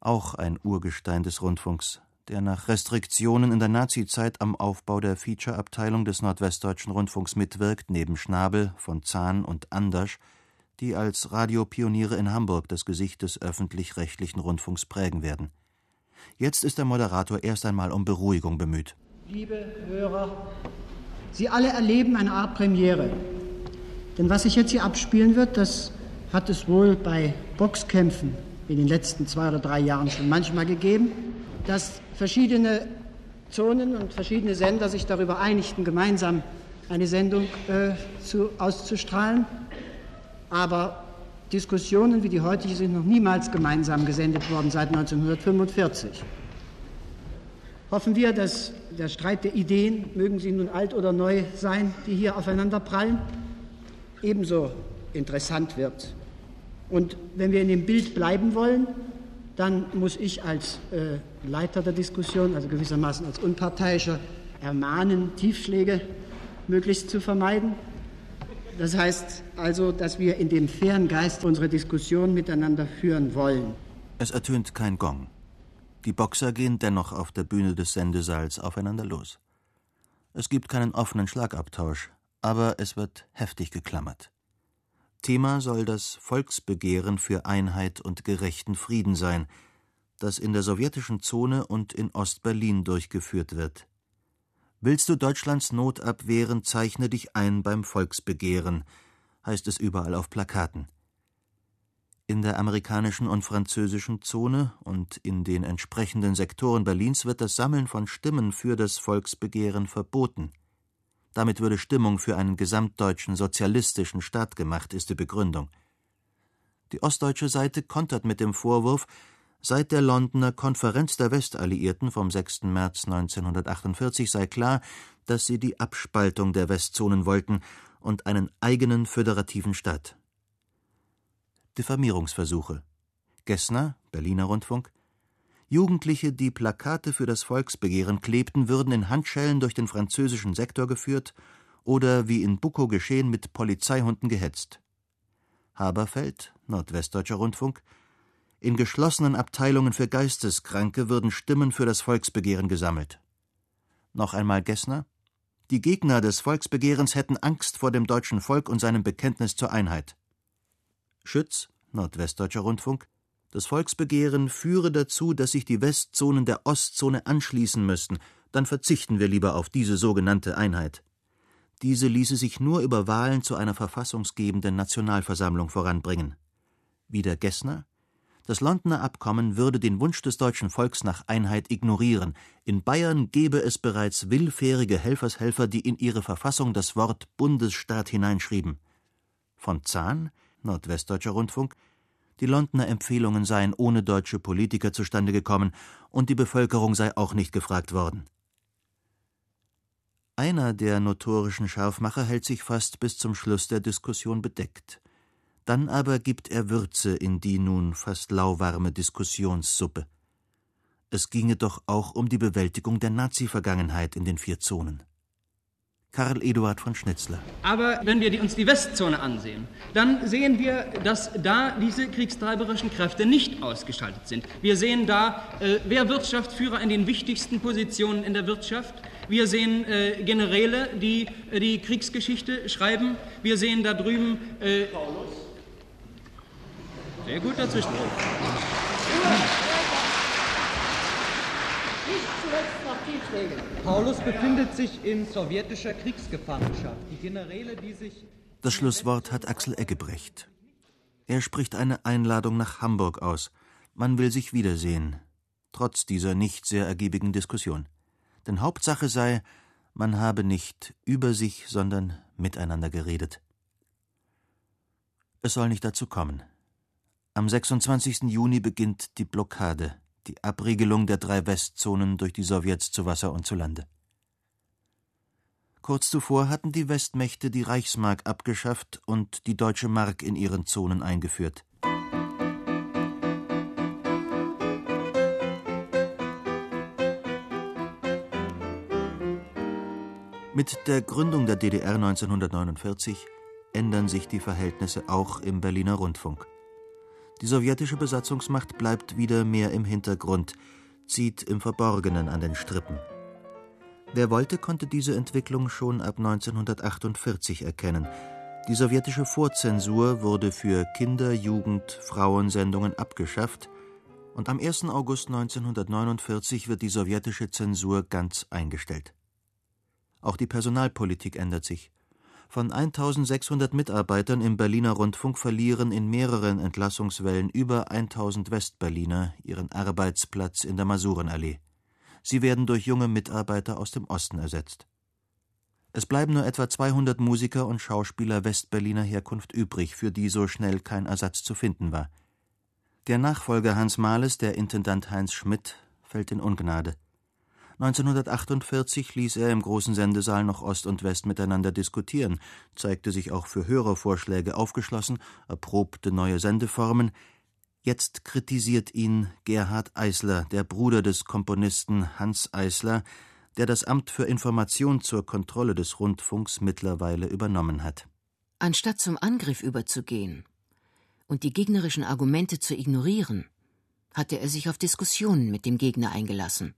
Auch ein Urgestein des Rundfunks, der nach Restriktionen in der Nazizeit am Aufbau der Feature-Abteilung des Nordwestdeutschen Rundfunks mitwirkt, neben Schnabel, von Zahn und Andersch, die als Radiopioniere in Hamburg das Gesicht des öffentlich-rechtlichen Rundfunks prägen werden. Jetzt ist der Moderator erst einmal um Beruhigung bemüht. Liebe Hörer, Sie alle erleben eine Art Premiere. Denn was sich jetzt hier abspielen wird, das hat es wohl bei Boxkämpfen in den letzten zwei oder drei Jahren schon manchmal gegeben, dass verschiedene Zonen und verschiedene Sender sich darüber einigten, gemeinsam eine Sendung äh, zu, auszustrahlen. Aber Diskussionen wie die heutige sind noch niemals gemeinsam gesendet worden seit 1945. Hoffen wir, dass der Streit der Ideen, mögen sie nun alt oder neu sein, die hier aufeinanderprallen, ebenso interessant wird. Und wenn wir in dem Bild bleiben wollen, dann muss ich als äh, Leiter der Diskussion, also gewissermaßen als Unparteiischer, ermahnen, Tiefschläge möglichst zu vermeiden. Das heißt also, dass wir in dem fairen Geist unsere Diskussion miteinander führen wollen. Es ertönt kein Gong. Die Boxer gehen dennoch auf der Bühne des Sendesaals aufeinander los. Es gibt keinen offenen Schlagabtausch, aber es wird heftig geklammert. Thema soll das Volksbegehren für Einheit und gerechten Frieden sein, das in der sowjetischen Zone und in Ostberlin durchgeführt wird. Willst du Deutschlands Not abwehren, zeichne dich ein beim Volksbegehren, heißt es überall auf Plakaten. In der amerikanischen und französischen Zone und in den entsprechenden Sektoren Berlins wird das Sammeln von Stimmen für das Volksbegehren verboten. Damit würde Stimmung für einen gesamtdeutschen sozialistischen Staat gemacht, ist die Begründung. Die ostdeutsche Seite kontert mit dem Vorwurf, Seit der Londoner Konferenz der Westalliierten vom 6. März 1948 sei klar, dass sie die Abspaltung der Westzonen wollten und einen eigenen föderativen Staat. Diffamierungsversuche. Gessner, Berliner Rundfunk. Jugendliche, die Plakate für das Volksbegehren klebten, würden in Handschellen durch den französischen Sektor geführt oder wie in Bukow geschehen mit Polizeihunden gehetzt. Haberfeld, Nordwestdeutscher Rundfunk, in geschlossenen Abteilungen für Geisteskranke würden Stimmen für das Volksbegehren gesammelt. Noch einmal Gessner? Die Gegner des Volksbegehrens hätten Angst vor dem deutschen Volk und seinem Bekenntnis zur Einheit. Schütz, Nordwestdeutscher Rundfunk, das Volksbegehren führe dazu, dass sich die Westzonen der Ostzone anschließen müssten, dann verzichten wir lieber auf diese sogenannte Einheit. Diese ließe sich nur über Wahlen zu einer verfassungsgebenden Nationalversammlung voranbringen. Wieder Gessner? Das Londoner Abkommen würde den Wunsch des deutschen Volks nach Einheit ignorieren. In Bayern gebe es bereits willfährige Helfershelfer, die in ihre Verfassung das Wort Bundesstaat hineinschrieben. Von Zahn, Nordwestdeutscher Rundfunk, die Londoner Empfehlungen seien ohne deutsche Politiker zustande gekommen und die Bevölkerung sei auch nicht gefragt worden. Einer der notorischen Scharfmacher hält sich fast bis zum Schluss der Diskussion bedeckt. Dann aber gibt er Würze in die nun fast lauwarme Diskussionssuppe. Es ginge doch auch um die Bewältigung der Nazi-Vergangenheit in den vier Zonen. Karl Eduard von Schnitzler. Aber wenn wir uns die Westzone ansehen, dann sehen wir, dass da diese kriegstreiberischen Kräfte nicht ausgeschaltet sind. Wir sehen da äh, Wehrwirtschaftsführer in den wichtigsten Positionen in der Wirtschaft. Wir sehen äh, Generäle, die äh, die Kriegsgeschichte schreiben. Wir sehen da drüben. Äh, sehr gut dazwischen. Paulus befindet sich in sowjetischer Kriegsgefangenschaft. Die Generäle, die sich. Das Schlusswort hat Axel Eggebrecht. Er spricht eine Einladung nach Hamburg aus. Man will sich wiedersehen, trotz dieser nicht sehr ergiebigen Diskussion. Denn Hauptsache sei, man habe nicht über sich, sondern miteinander geredet. Es soll nicht dazu kommen. Am 26. Juni beginnt die Blockade, die Abriegelung der drei Westzonen durch die Sowjets zu Wasser und zu Lande. Kurz zuvor hatten die Westmächte die Reichsmark abgeschafft und die deutsche Mark in ihren Zonen eingeführt. Mit der Gründung der DDR 1949 ändern sich die Verhältnisse auch im Berliner Rundfunk. Die sowjetische Besatzungsmacht bleibt wieder mehr im Hintergrund, zieht im Verborgenen an den Strippen. Wer wollte, konnte diese Entwicklung schon ab 1948 erkennen. Die sowjetische Vorzensur wurde für Kinder-, Jugend-, Frauensendungen abgeschafft und am 1. August 1949 wird die sowjetische Zensur ganz eingestellt. Auch die Personalpolitik ändert sich. Von 1600 Mitarbeitern im Berliner Rundfunk verlieren in mehreren Entlassungswellen über 1000 Westberliner ihren Arbeitsplatz in der Masurenallee. Sie werden durch junge Mitarbeiter aus dem Osten ersetzt. Es bleiben nur etwa 200 Musiker und Schauspieler Westberliner Herkunft übrig, für die so schnell kein Ersatz zu finden war. Der Nachfolger Hans Mahles, der Intendant Heinz Schmidt, fällt in Ungnade. 1948 ließ er im großen Sendesaal noch Ost und West miteinander diskutieren, zeigte sich auch für Hörervorschläge aufgeschlossen, erprobte neue Sendeformen. Jetzt kritisiert ihn Gerhard Eisler, der Bruder des Komponisten Hans Eisler, der das Amt für Information zur Kontrolle des Rundfunks mittlerweile übernommen hat. Anstatt zum Angriff überzugehen und die gegnerischen Argumente zu ignorieren, hatte er sich auf Diskussionen mit dem Gegner eingelassen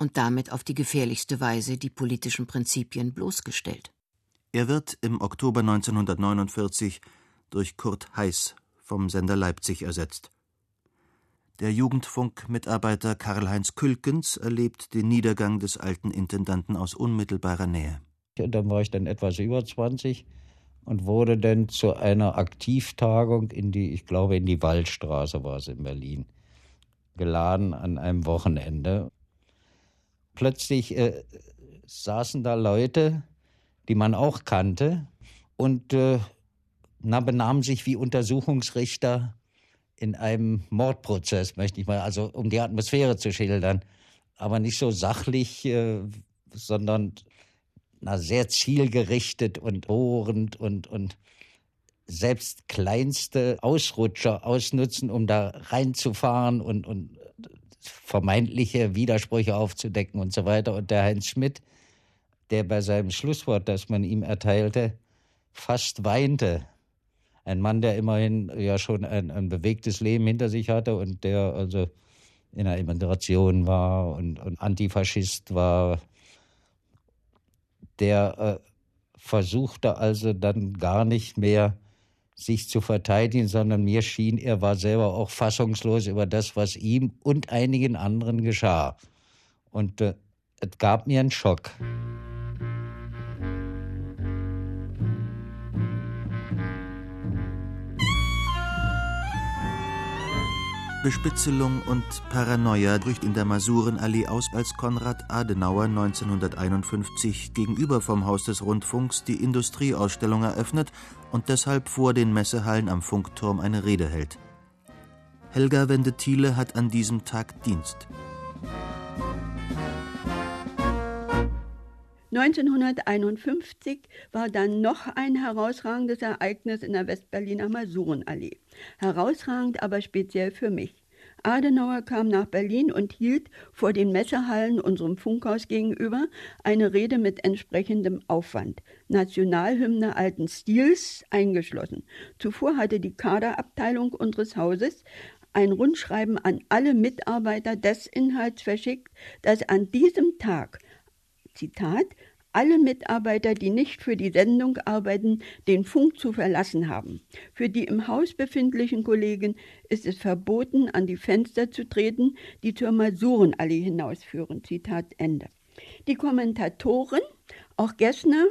und damit auf die gefährlichste Weise die politischen Prinzipien bloßgestellt. Er wird im Oktober 1949 durch Kurt Heiß vom Sender Leipzig ersetzt. Der Jugendfunk-Mitarbeiter Karl-Heinz Külkens erlebt den Niedergang des alten Intendanten aus unmittelbarer Nähe. Und dann war ich dann etwas über 20 und wurde dann zu einer Aktivtagung in die, ich glaube, in die Waldstraße war es in Berlin, geladen an einem Wochenende plötzlich äh, saßen da Leute, die man auch kannte und äh, na, benahmen sich wie Untersuchungsrichter in einem Mordprozess, möchte ich mal, also um die Atmosphäre zu schildern, aber nicht so sachlich, äh, sondern na, sehr zielgerichtet und bohrend und, und selbst kleinste Ausrutscher ausnutzen, um da reinzufahren und, und vermeintliche Widersprüche aufzudecken und so weiter. Und der Heinz Schmidt, der bei seinem Schlusswort, das man ihm erteilte, fast weinte. Ein Mann, der immerhin ja schon ein, ein bewegtes Leben hinter sich hatte und der also in der Immigration war und, und Antifaschist war, der äh, versuchte also dann gar nicht mehr sich zu verteidigen, sondern mir schien, er war selber auch fassungslos über das, was ihm und einigen anderen geschah. Und äh, es gab mir einen Schock. Bespitzelung und Paranoia bricht in der Masurenallee aus, als Konrad Adenauer 1951 gegenüber vom Haus des Rundfunks die Industrieausstellung eröffnet und deshalb vor den Messehallen am Funkturm eine Rede hält. Helga Wende-Thiele hat an diesem Tag Dienst. 1951 war dann noch ein herausragendes Ereignis in der Westberliner Masurenallee herausragend aber speziell für mich. Adenauer kam nach Berlin und hielt vor den Messehallen unserem Funkhaus gegenüber eine Rede mit entsprechendem Aufwand, Nationalhymne alten Stils eingeschlossen. Zuvor hatte die Kaderabteilung unseres Hauses ein Rundschreiben an alle Mitarbeiter des Inhalts verschickt, dass an diesem Tag Zitat alle Mitarbeiter, die nicht für die Sendung arbeiten, den Funk zu verlassen haben. Für die im Haus befindlichen Kollegen ist es verboten, an die Fenster zu treten, die zur Masurenallee hinausführen. Zitat Ende. Die Kommentatoren, auch Gessner,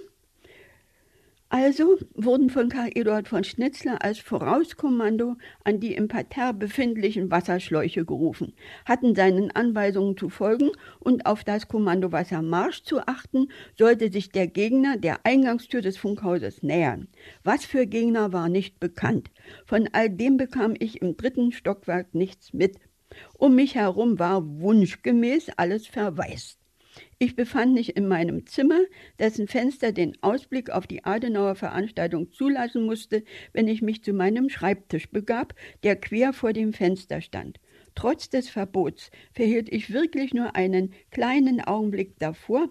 also wurden von Karl Eduard von Schnitzler als Vorauskommando an die im Parterre befindlichen Wasserschläuche gerufen, hatten seinen Anweisungen zu folgen und auf das Kommando Wassermarsch zu achten, sollte sich der Gegner der Eingangstür des Funkhauses nähern. Was für Gegner war nicht bekannt. Von all dem bekam ich im dritten Stockwerk nichts mit. Um mich herum war wunschgemäß alles verwaist. Ich befand mich in meinem Zimmer, dessen Fenster den Ausblick auf die Adenauer Veranstaltung zulassen musste, wenn ich mich zu meinem Schreibtisch begab, der quer vor dem Fenster stand. Trotz des Verbots verhielt ich wirklich nur einen kleinen Augenblick davor,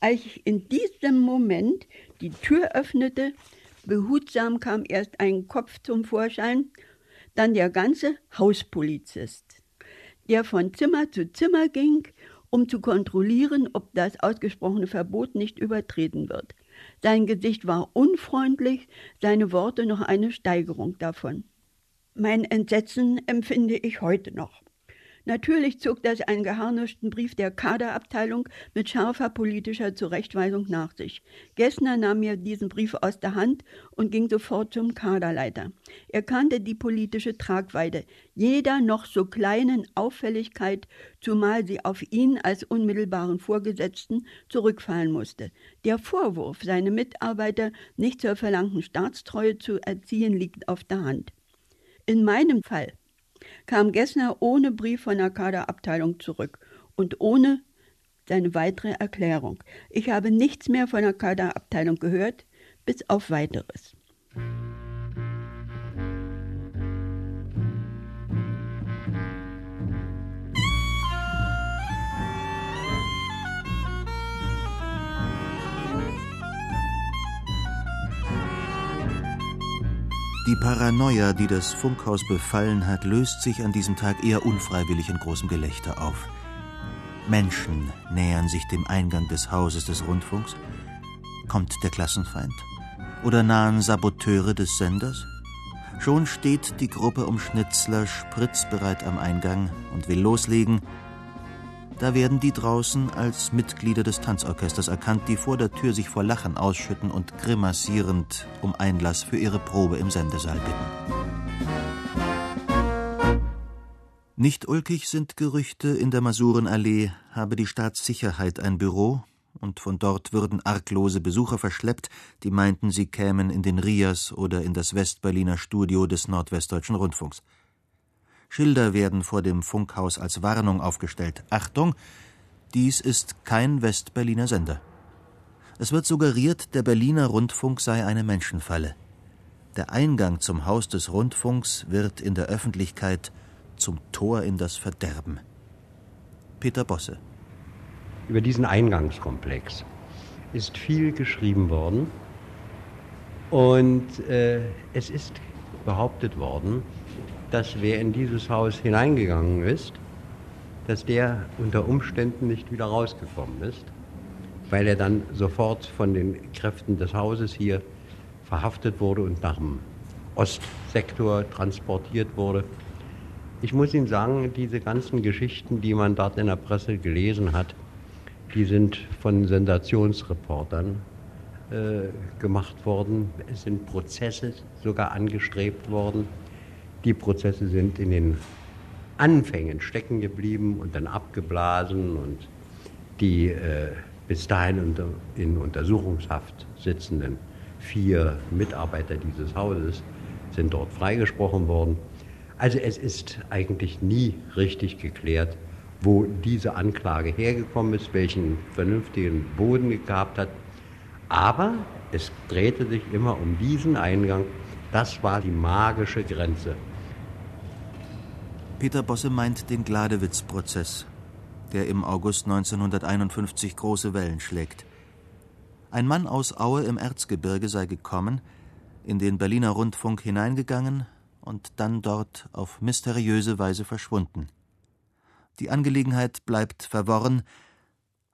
als ich in diesem Moment die Tür öffnete, behutsam kam erst ein Kopf zum Vorschein, dann der ganze Hauspolizist, der von Zimmer zu Zimmer ging um zu kontrollieren, ob das ausgesprochene Verbot nicht übertreten wird. Sein Gesicht war unfreundlich, seine Worte noch eine Steigerung davon. Mein Entsetzen empfinde ich heute noch. Natürlich zog das einen geharnischten Brief der Kaderabteilung mit scharfer politischer Zurechtweisung nach sich. Gessner nahm mir diesen Brief aus der Hand und ging sofort zum Kaderleiter. Er kannte die politische Tragweite jeder noch so kleinen Auffälligkeit, zumal sie auf ihn als unmittelbaren Vorgesetzten zurückfallen musste. Der Vorwurf, seine Mitarbeiter nicht zur verlangten Staatstreue zu erziehen, liegt auf der Hand. In meinem Fall kam Gessner ohne Brief von der Kaderabteilung zurück und ohne seine weitere Erklärung. Ich habe nichts mehr von der Kaderabteilung gehört, bis auf weiteres. Die Paranoia, die das Funkhaus befallen hat, löst sich an diesem Tag eher unfreiwillig in großem Gelächter auf. Menschen nähern sich dem Eingang des Hauses des Rundfunks. Kommt der Klassenfeind? Oder nahen Saboteure des Senders? Schon steht die Gruppe um Schnitzler spritzbereit am Eingang und will loslegen, da werden die draußen als Mitglieder des Tanzorchesters erkannt, die vor der Tür sich vor Lachen ausschütten und grimassierend um Einlass für ihre Probe im Sendesaal bitten. Nicht ulkig sind Gerüchte, in der Masurenallee habe die Staatssicherheit ein Büro und von dort würden arglose Besucher verschleppt, die meinten, sie kämen in den Rias oder in das Westberliner Studio des Nordwestdeutschen Rundfunks. Schilder werden vor dem Funkhaus als Warnung aufgestellt. Achtung, dies ist kein Westberliner Sender. Es wird suggeriert, der Berliner Rundfunk sei eine Menschenfalle. Der Eingang zum Haus des Rundfunks wird in der Öffentlichkeit zum Tor in das Verderben. Peter Bosse. Über diesen Eingangskomplex ist viel geschrieben worden und äh, es ist behauptet worden, dass wer in dieses Haus hineingegangen ist, dass der unter Umständen nicht wieder rausgekommen ist, weil er dann sofort von den Kräften des Hauses hier verhaftet wurde und nach dem Ostsektor transportiert wurde. Ich muss Ihnen sagen, diese ganzen Geschichten, die man dort in der Presse gelesen hat, die sind von Sensationsreportern äh, gemacht worden. Es sind Prozesse sogar angestrebt worden die Prozesse sind in den Anfängen stecken geblieben und dann abgeblasen und die äh, bis dahin unter, in Untersuchungshaft sitzenden vier Mitarbeiter dieses Hauses sind dort freigesprochen worden. Also es ist eigentlich nie richtig geklärt, wo diese Anklage hergekommen ist, welchen vernünftigen Boden gehabt hat. Aber es drehte sich immer um diesen Eingang. Das war die magische Grenze. Peter Bosse meint den Gladewitz-Prozess, der im August 1951 große Wellen schlägt. Ein Mann aus Aue im Erzgebirge sei gekommen, in den Berliner Rundfunk hineingegangen und dann dort auf mysteriöse Weise verschwunden. Die Angelegenheit bleibt verworren.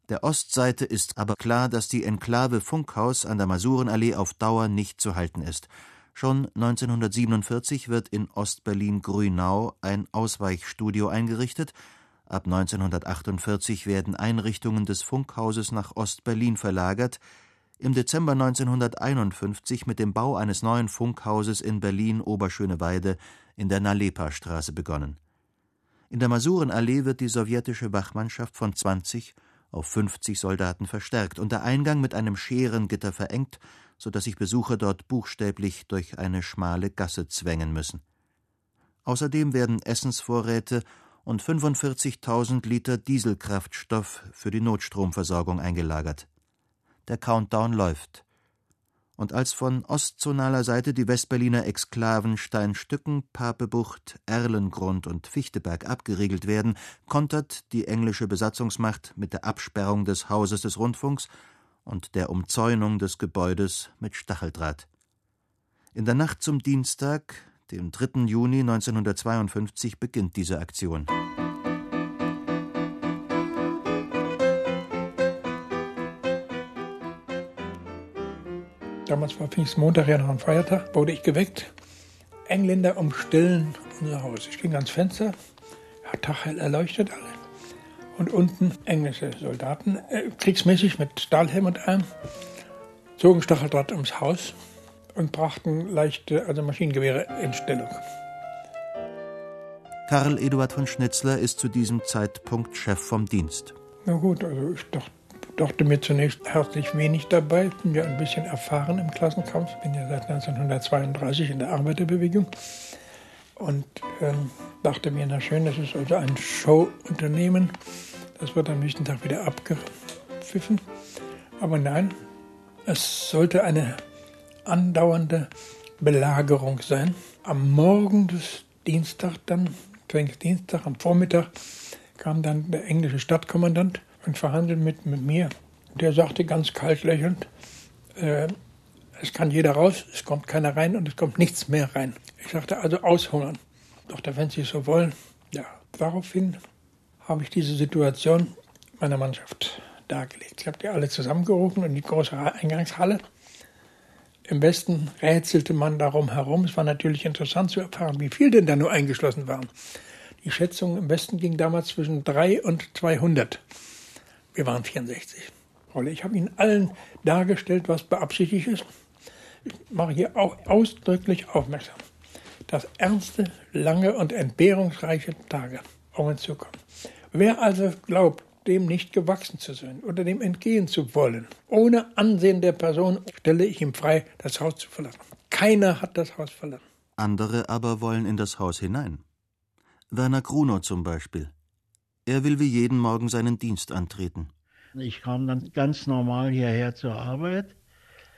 Der Ostseite ist aber klar, dass die Enklave Funkhaus an der Masurenallee auf Dauer nicht zu halten ist. Schon 1947 wird in Ostberlin-Grünau ein Ausweichstudio eingerichtet. Ab 1948 werden Einrichtungen des Funkhauses nach Ostberlin verlagert. Im Dezember 1951 mit dem Bau eines neuen Funkhauses in Berlin-Oberschöneweide in der Nalepa-Straße begonnen. In der Masurenallee wird die sowjetische Wachmannschaft von 20 auf 50 Soldaten verstärkt und der Eingang mit einem Scherengitter verengt, so dass sich Besucher dort buchstäblich durch eine schmale Gasse zwängen müssen. Außerdem werden Essensvorräte und 45.000 Liter Dieselkraftstoff für die Notstromversorgung eingelagert. Der Countdown läuft und als von ostzonaler Seite die Westberliner Exklaven Steinstücken, Papebucht, Erlengrund und Fichteberg abgeriegelt werden, kontert die englische Besatzungsmacht mit der Absperrung des Hauses des Rundfunks und der Umzäunung des Gebäudes mit Stacheldraht. In der Nacht zum Dienstag, dem 3. Juni 1952, beginnt diese Aktion. Damals war Pfingstmontag ja noch ein Feiertag, wurde ich geweckt. Engländer umstellen unser Haus. Ich ging ans Fenster, hat taghell erleuchtet alle. Und unten englische Soldaten, äh, kriegsmäßig mit Stahlhelm und allem, zogen Stacheldraht ums Haus und brachten leichte, also Maschinengewehre in Stellung. Karl Eduard von Schnitzler ist zu diesem Zeitpunkt Chef vom Dienst. Na gut, also ich dachte, dachte mir zunächst herzlich wenig dabei. Bin ja ein bisschen erfahren im Klassenkampf. Bin ja seit 1932 in der Arbeiterbewegung. Und ähm, dachte mir, na schön, das ist also ein Showunternehmen. Das wird am nächsten Tag wieder abgepfiffen. Aber nein, es sollte eine andauernde Belagerung sein. Am Morgen des Dienstag dann, Dienstag am Vormittag, kam dann der englische Stadtkommandant und verhandeln mit, mit mir. Der sagte ganz kalt lächelnd, äh, es kann jeder raus, es kommt keiner rein und es kommt nichts mehr rein. Ich sagte also aushungern. Doch wenn Sie so wollen, ja. Daraufhin habe ich diese Situation meiner Mannschaft dargelegt. Ich habe die alle zusammengerufen in die große Eingangshalle. Im Westen rätselte man darum herum. Es war natürlich interessant zu erfahren, wie viele denn da nur eingeschlossen waren. Die Schätzung im Westen ging damals zwischen 3 und 200. Wir waren 64. Ich habe Ihnen allen dargestellt, was beabsichtigt ist. Ich mache hier auch ausdrücklich aufmerksam, dass ernste, lange und entbehrungsreiche Tage auf uns zukommen. Wer also glaubt, dem nicht gewachsen zu sein oder dem entgehen zu wollen, ohne Ansehen der Person, stelle ich ihm frei, das Haus zu verlassen. Keiner hat das Haus verlassen. Andere aber wollen in das Haus hinein. Werner Grunow zum Beispiel. Er will wie jeden Morgen seinen Dienst antreten. Ich kam dann ganz normal hierher zur Arbeit.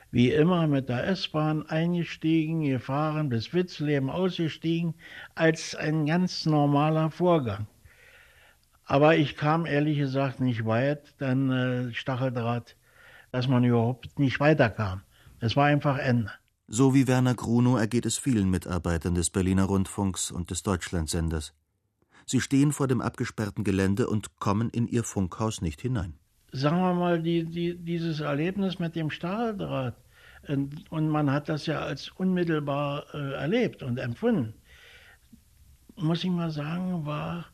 Wie immer mit der S-Bahn eingestiegen, gefahren, bis Witzleben ausgestiegen, als ein ganz normaler Vorgang. Aber ich kam ehrlich gesagt nicht weit, dann äh, Stacheldraht, dass man überhaupt nicht weiterkam. Es war einfach Ende. So wie Werner Grunow ergeht es vielen Mitarbeitern des Berliner Rundfunks und des Deutschlandsenders. Sie stehen vor dem abgesperrten Gelände und kommen in ihr Funkhaus nicht hinein. Sagen wir mal, die, die, dieses Erlebnis mit dem Stahldraht, und, und man hat das ja als unmittelbar äh, erlebt und empfunden, muss ich mal sagen, war,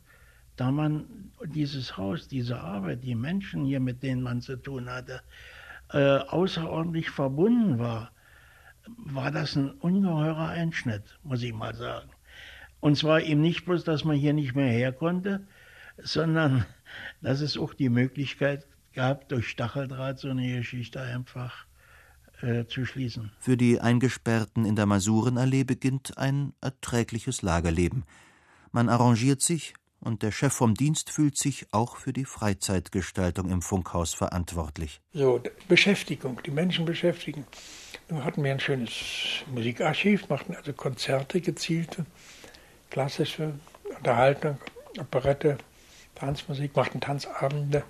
da man dieses Haus, diese Arbeit, die Menschen hier, mit denen man zu tun hatte, äh, außerordentlich verbunden war, war das ein ungeheurer Einschnitt, muss ich mal sagen. Und zwar eben nicht bloß, dass man hier nicht mehr her konnte, sondern dass es auch die Möglichkeit gab, durch Stacheldraht so eine Geschichte einfach äh, zu schließen. Für die Eingesperrten in der Masurenallee beginnt ein erträgliches Lagerleben. Man arrangiert sich und der Chef vom Dienst fühlt sich auch für die Freizeitgestaltung im Funkhaus verantwortlich. So, Beschäftigung, die Menschen beschäftigen. Nun hatten wir ein schönes Musikarchiv, machten also Konzerte, gezielte, klassische Unterhaltung, Operette, Tanzmusik, machten Tanzabende,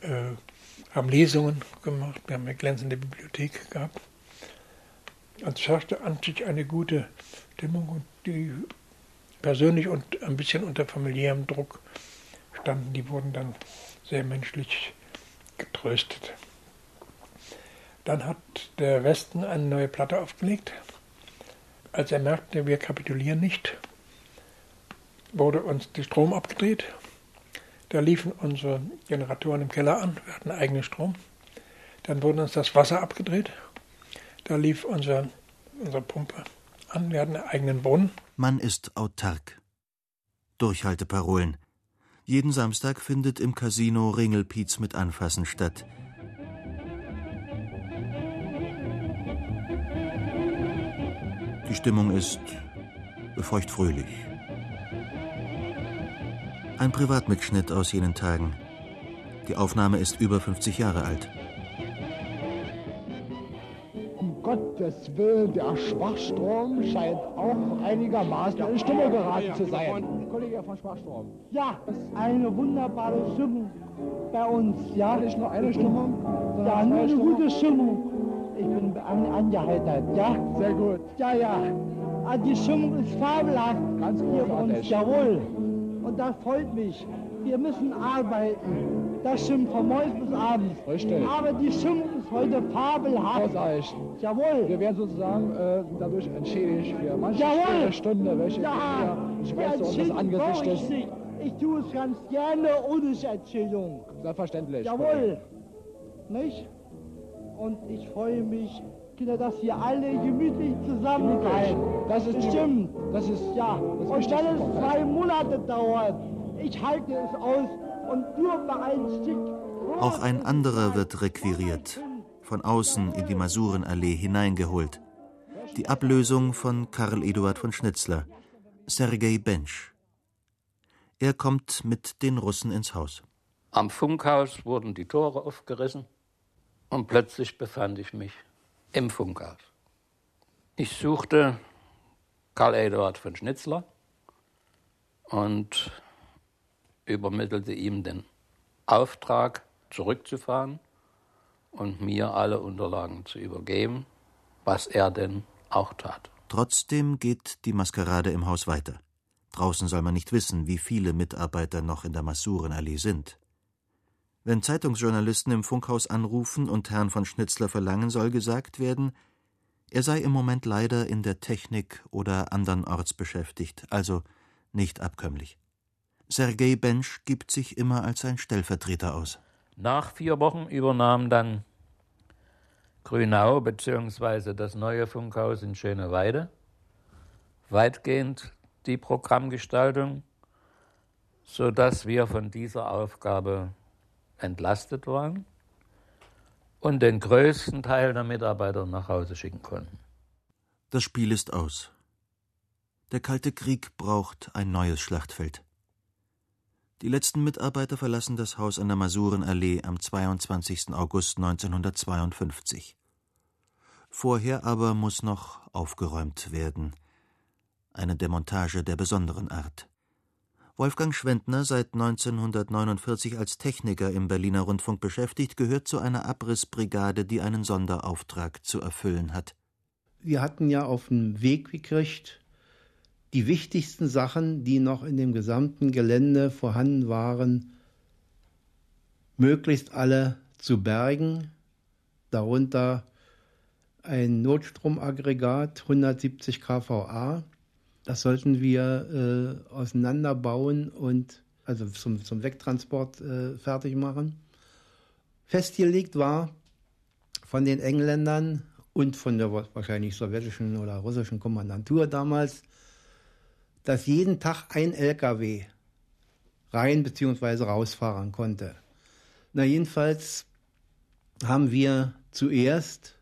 äh, haben Lesungen gemacht, wir haben eine glänzende Bibliothek gehabt. Und es herrschte an sich eine gute Stimmung und die persönlich und ein bisschen unter familiärem Druck standen, die wurden dann sehr menschlich getröstet. Dann hat der Westen eine neue Platte aufgelegt. Als er merkte, wir kapitulieren nicht, wurde uns der Strom abgedreht. Da liefen unsere Generatoren im Keller an, wir hatten eigenen Strom. Dann wurde uns das Wasser abgedreht. Da lief unser, unsere Pumpe an, wir hatten einen eigenen Brunnen. Man ist autark. Durchhalteparolen. Jeden Samstag findet im Casino Ringelpiez mit Anfassen statt. Die Stimmung ist befeucht-fröhlich. Ein Privatmitschnitt aus jenen Tagen. Die Aufnahme ist über 50 Jahre alt. Um Gottes Willen, der Schwachstrom scheint auch einigermaßen in Stimmung geraten zu sein. Kollege von Schwachstrom. Ja, eine wunderbare Stimmung bei uns. Ja, nicht nur eine Stimmung, Ja, nur eine gute Stimmung. Ich bin an, angeheitert, ja? Sehr gut. Ja, ja. Ah, Die Stimmung ist fabelhaft. Ganz hier bei uns, jawohl. Und das freut mich. Wir müssen arbeiten. Das stimmt von morgens bis abends. Richtig. Aber die Stimmung ist heute fabelhaft. Großartig. Jawohl. Wir werden sozusagen äh, dadurch entschädigt für manche Jawohl. Stunde, welche Ja, zu unseres Angesichtes. brauche ich. Ich tue es ganz gerne ohne Erzählung. Selbstverständlich. Jawohl. Nicht? Und ich freue mich, Kinder, dass wir alle gemütlich zusammenkommen. Das ist Bestimmt. Das ist ja. das und wenn es zwei. Monate dauert, ich halte es aus und nur bei einem Stück. Auch ein anderer wird requiriert, von außen in die Masurenallee hineingeholt. Die Ablösung von Karl Eduard von Schnitzler, Sergei Bensch. Er kommt mit den Russen ins Haus. Am Funkhaus wurden die Tore aufgerissen und plötzlich befand ich mich im Funkhaus. Ich suchte Karl Eduard von Schnitzler und übermittelte ihm den Auftrag, zurückzufahren und mir alle Unterlagen zu übergeben, was er denn auch tat. Trotzdem geht die Maskerade im Haus weiter. Draußen soll man nicht wissen, wie viele Mitarbeiter noch in der Masurenallee sind. Wenn Zeitungsjournalisten im Funkhaus anrufen und Herrn von Schnitzler verlangen, soll gesagt werden, er sei im Moment leider in der Technik oder andernorts beschäftigt, also nicht abkömmlich. Sergei Bensch gibt sich immer als ein Stellvertreter aus. Nach vier Wochen übernahm dann Grünau bzw. das neue Funkhaus in Schöneweide weitgehend die Programmgestaltung, sodass wir von dieser Aufgabe entlastet waren und den größten Teil der Mitarbeiter nach Hause schicken konnten. Das Spiel ist aus. Der Kalte Krieg braucht ein neues Schlachtfeld. Die letzten Mitarbeiter verlassen das Haus an der Masurenallee am 22. August 1952. Vorher aber muss noch aufgeräumt werden. Eine Demontage der besonderen Art. Wolfgang Schwendner, seit 1949 als Techniker im Berliner Rundfunk beschäftigt, gehört zu einer Abrissbrigade, die einen Sonderauftrag zu erfüllen hat. Wir hatten ja auf den Weg gekriegt, die wichtigsten Sachen, die noch in dem gesamten Gelände vorhanden waren, möglichst alle zu bergen, darunter ein Notstromaggregat 170 kVA. Das sollten wir äh, auseinanderbauen und also zum, zum Wegtransport äh, fertig machen. Festgelegt war von den Engländern und von der wahrscheinlich sowjetischen oder russischen Kommandantur damals, dass jeden Tag ein LKW rein bzw. rausfahren konnte. Na jedenfalls haben wir zuerst,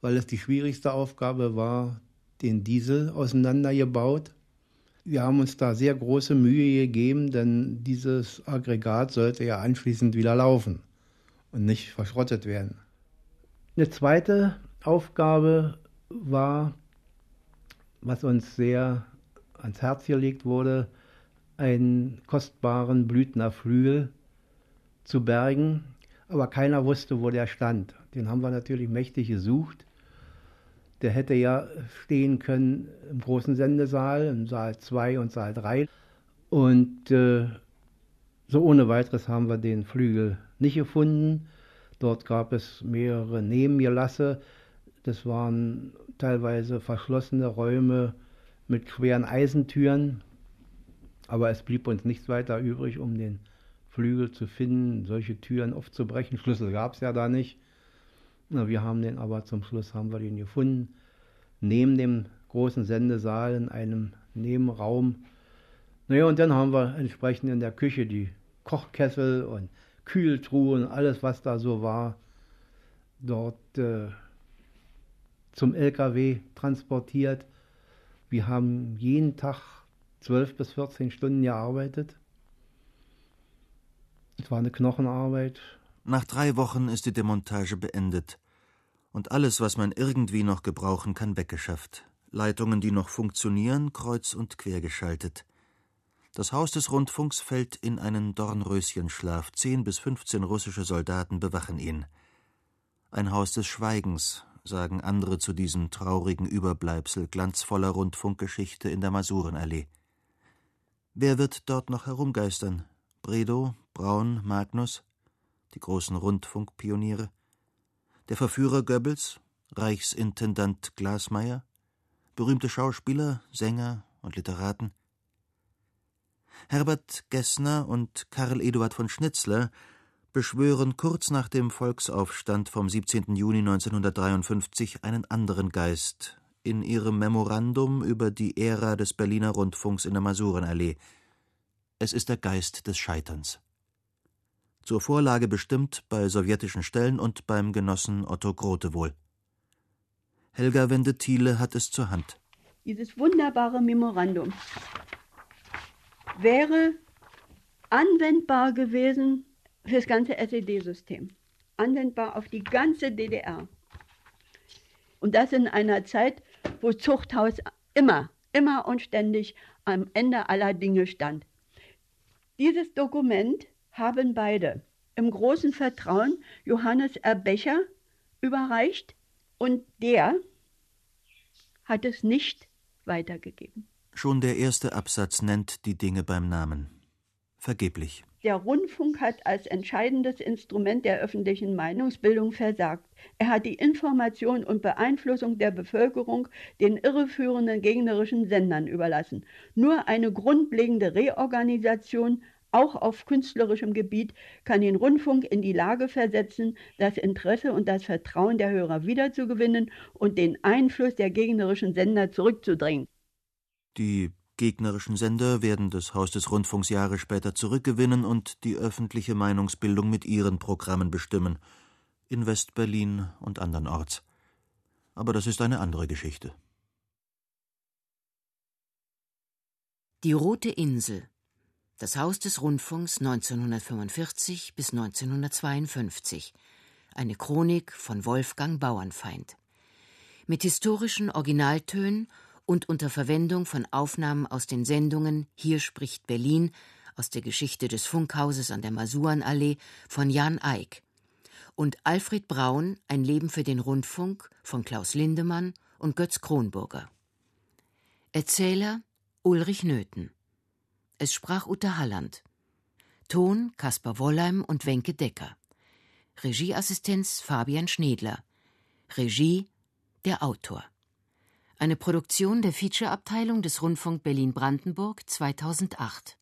weil es die schwierigste Aufgabe war, den Diesel auseinandergebaut. Wir haben uns da sehr große Mühe gegeben, denn dieses Aggregat sollte ja anschließend wieder laufen und nicht verschrottet werden. Eine zweite Aufgabe war, was uns sehr ans Herz gelegt wurde, einen kostbaren Blüthner Flügel zu bergen, aber keiner wusste, wo der stand. Den haben wir natürlich mächtig gesucht. Der hätte ja stehen können im großen Sendesaal, im Saal 2 und Saal 3. Und äh, so ohne weiteres haben wir den Flügel nicht gefunden. Dort gab es mehrere Nebengelasse. Das waren teilweise verschlossene Räume mit schweren Eisentüren. Aber es blieb uns nichts weiter übrig, um den Flügel zu finden, solche Türen aufzubrechen. Schlüssel gab es ja da nicht. Na, wir haben den aber zum Schluss haben wir den gefunden. Neben dem großen Sendesaal in einem Nebenraum. Naja, und dann haben wir entsprechend in der Küche die Kochkessel und Kühltruhen, alles was da so war, dort äh, zum LKW transportiert. Wir haben jeden Tag 12 bis 14 Stunden gearbeitet. Es war eine Knochenarbeit. Nach drei Wochen ist die Demontage beendet und alles, was man irgendwie noch gebrauchen kann, weggeschafft. Leitungen, die noch funktionieren, kreuz und quer geschaltet. Das Haus des Rundfunks fällt in einen Dornröschenschlaf. Zehn bis fünfzehn russische Soldaten bewachen ihn. Ein Haus des Schweigens, sagen andere zu diesem traurigen Überbleibsel glanzvoller Rundfunkgeschichte in der Masurenallee. Wer wird dort noch herumgeistern? Bredow, Braun, Magnus, die großen Rundfunkpioniere? Der Verführer Goebbels, Reichsintendant Glasmeier, berühmte Schauspieler, Sänger und Literaten? Herbert Gessner und Karl Eduard von Schnitzler beschwören kurz nach dem Volksaufstand vom 17. Juni 1953 einen anderen Geist in ihrem Memorandum über die Ära des Berliner Rundfunks in der Masurenallee. Es ist der Geist des Scheiterns. Zur Vorlage bestimmt bei sowjetischen Stellen und beim Genossen Otto Grote wohl. Helga Wende-Thiele hat es zur Hand. Dieses wunderbare Memorandum wäre anwendbar gewesen für das ganze SED-System. Anwendbar auf die ganze DDR. Und das in einer Zeit, wo Zuchthaus immer, immer und ständig am Ende aller Dinge stand. Dieses Dokument haben beide im großen Vertrauen Johannes Erbecher überreicht und der hat es nicht weitergegeben. Schon der erste Absatz nennt die Dinge beim Namen. Vergeblich. Der Rundfunk hat als entscheidendes Instrument der öffentlichen Meinungsbildung versagt. Er hat die Information und Beeinflussung der Bevölkerung den irreführenden gegnerischen Sendern überlassen. Nur eine grundlegende Reorganisation, auch auf künstlerischem Gebiet, kann den Rundfunk in die Lage versetzen, das Interesse und das Vertrauen der Hörer wiederzugewinnen und den Einfluss der gegnerischen Sender zurückzudrängen. Die gegnerischen Sender werden das Haus des Rundfunks Jahre später zurückgewinnen und die öffentliche Meinungsbildung mit ihren Programmen bestimmen, in West-Berlin und andernorts. Aber das ist eine andere Geschichte. Die Rote Insel. Das Haus des Rundfunks 1945 bis 1952. Eine Chronik von Wolfgang Bauernfeind. Mit historischen Originaltönen und unter Verwendung von Aufnahmen aus den Sendungen Hier spricht Berlin aus der Geschichte des Funkhauses an der Masurenallee von Jan Eick und Alfred Braun Ein Leben für den Rundfunk von Klaus Lindemann und Götz Kronburger. Erzähler Ulrich Nöthen. Es sprach Uta Halland. Ton Kaspar Wollheim und Wenke Decker. Regieassistenz Fabian Schnedler. Regie der Autor. Eine Produktion der Featureabteilung des Rundfunk Berlin-Brandenburg 2008.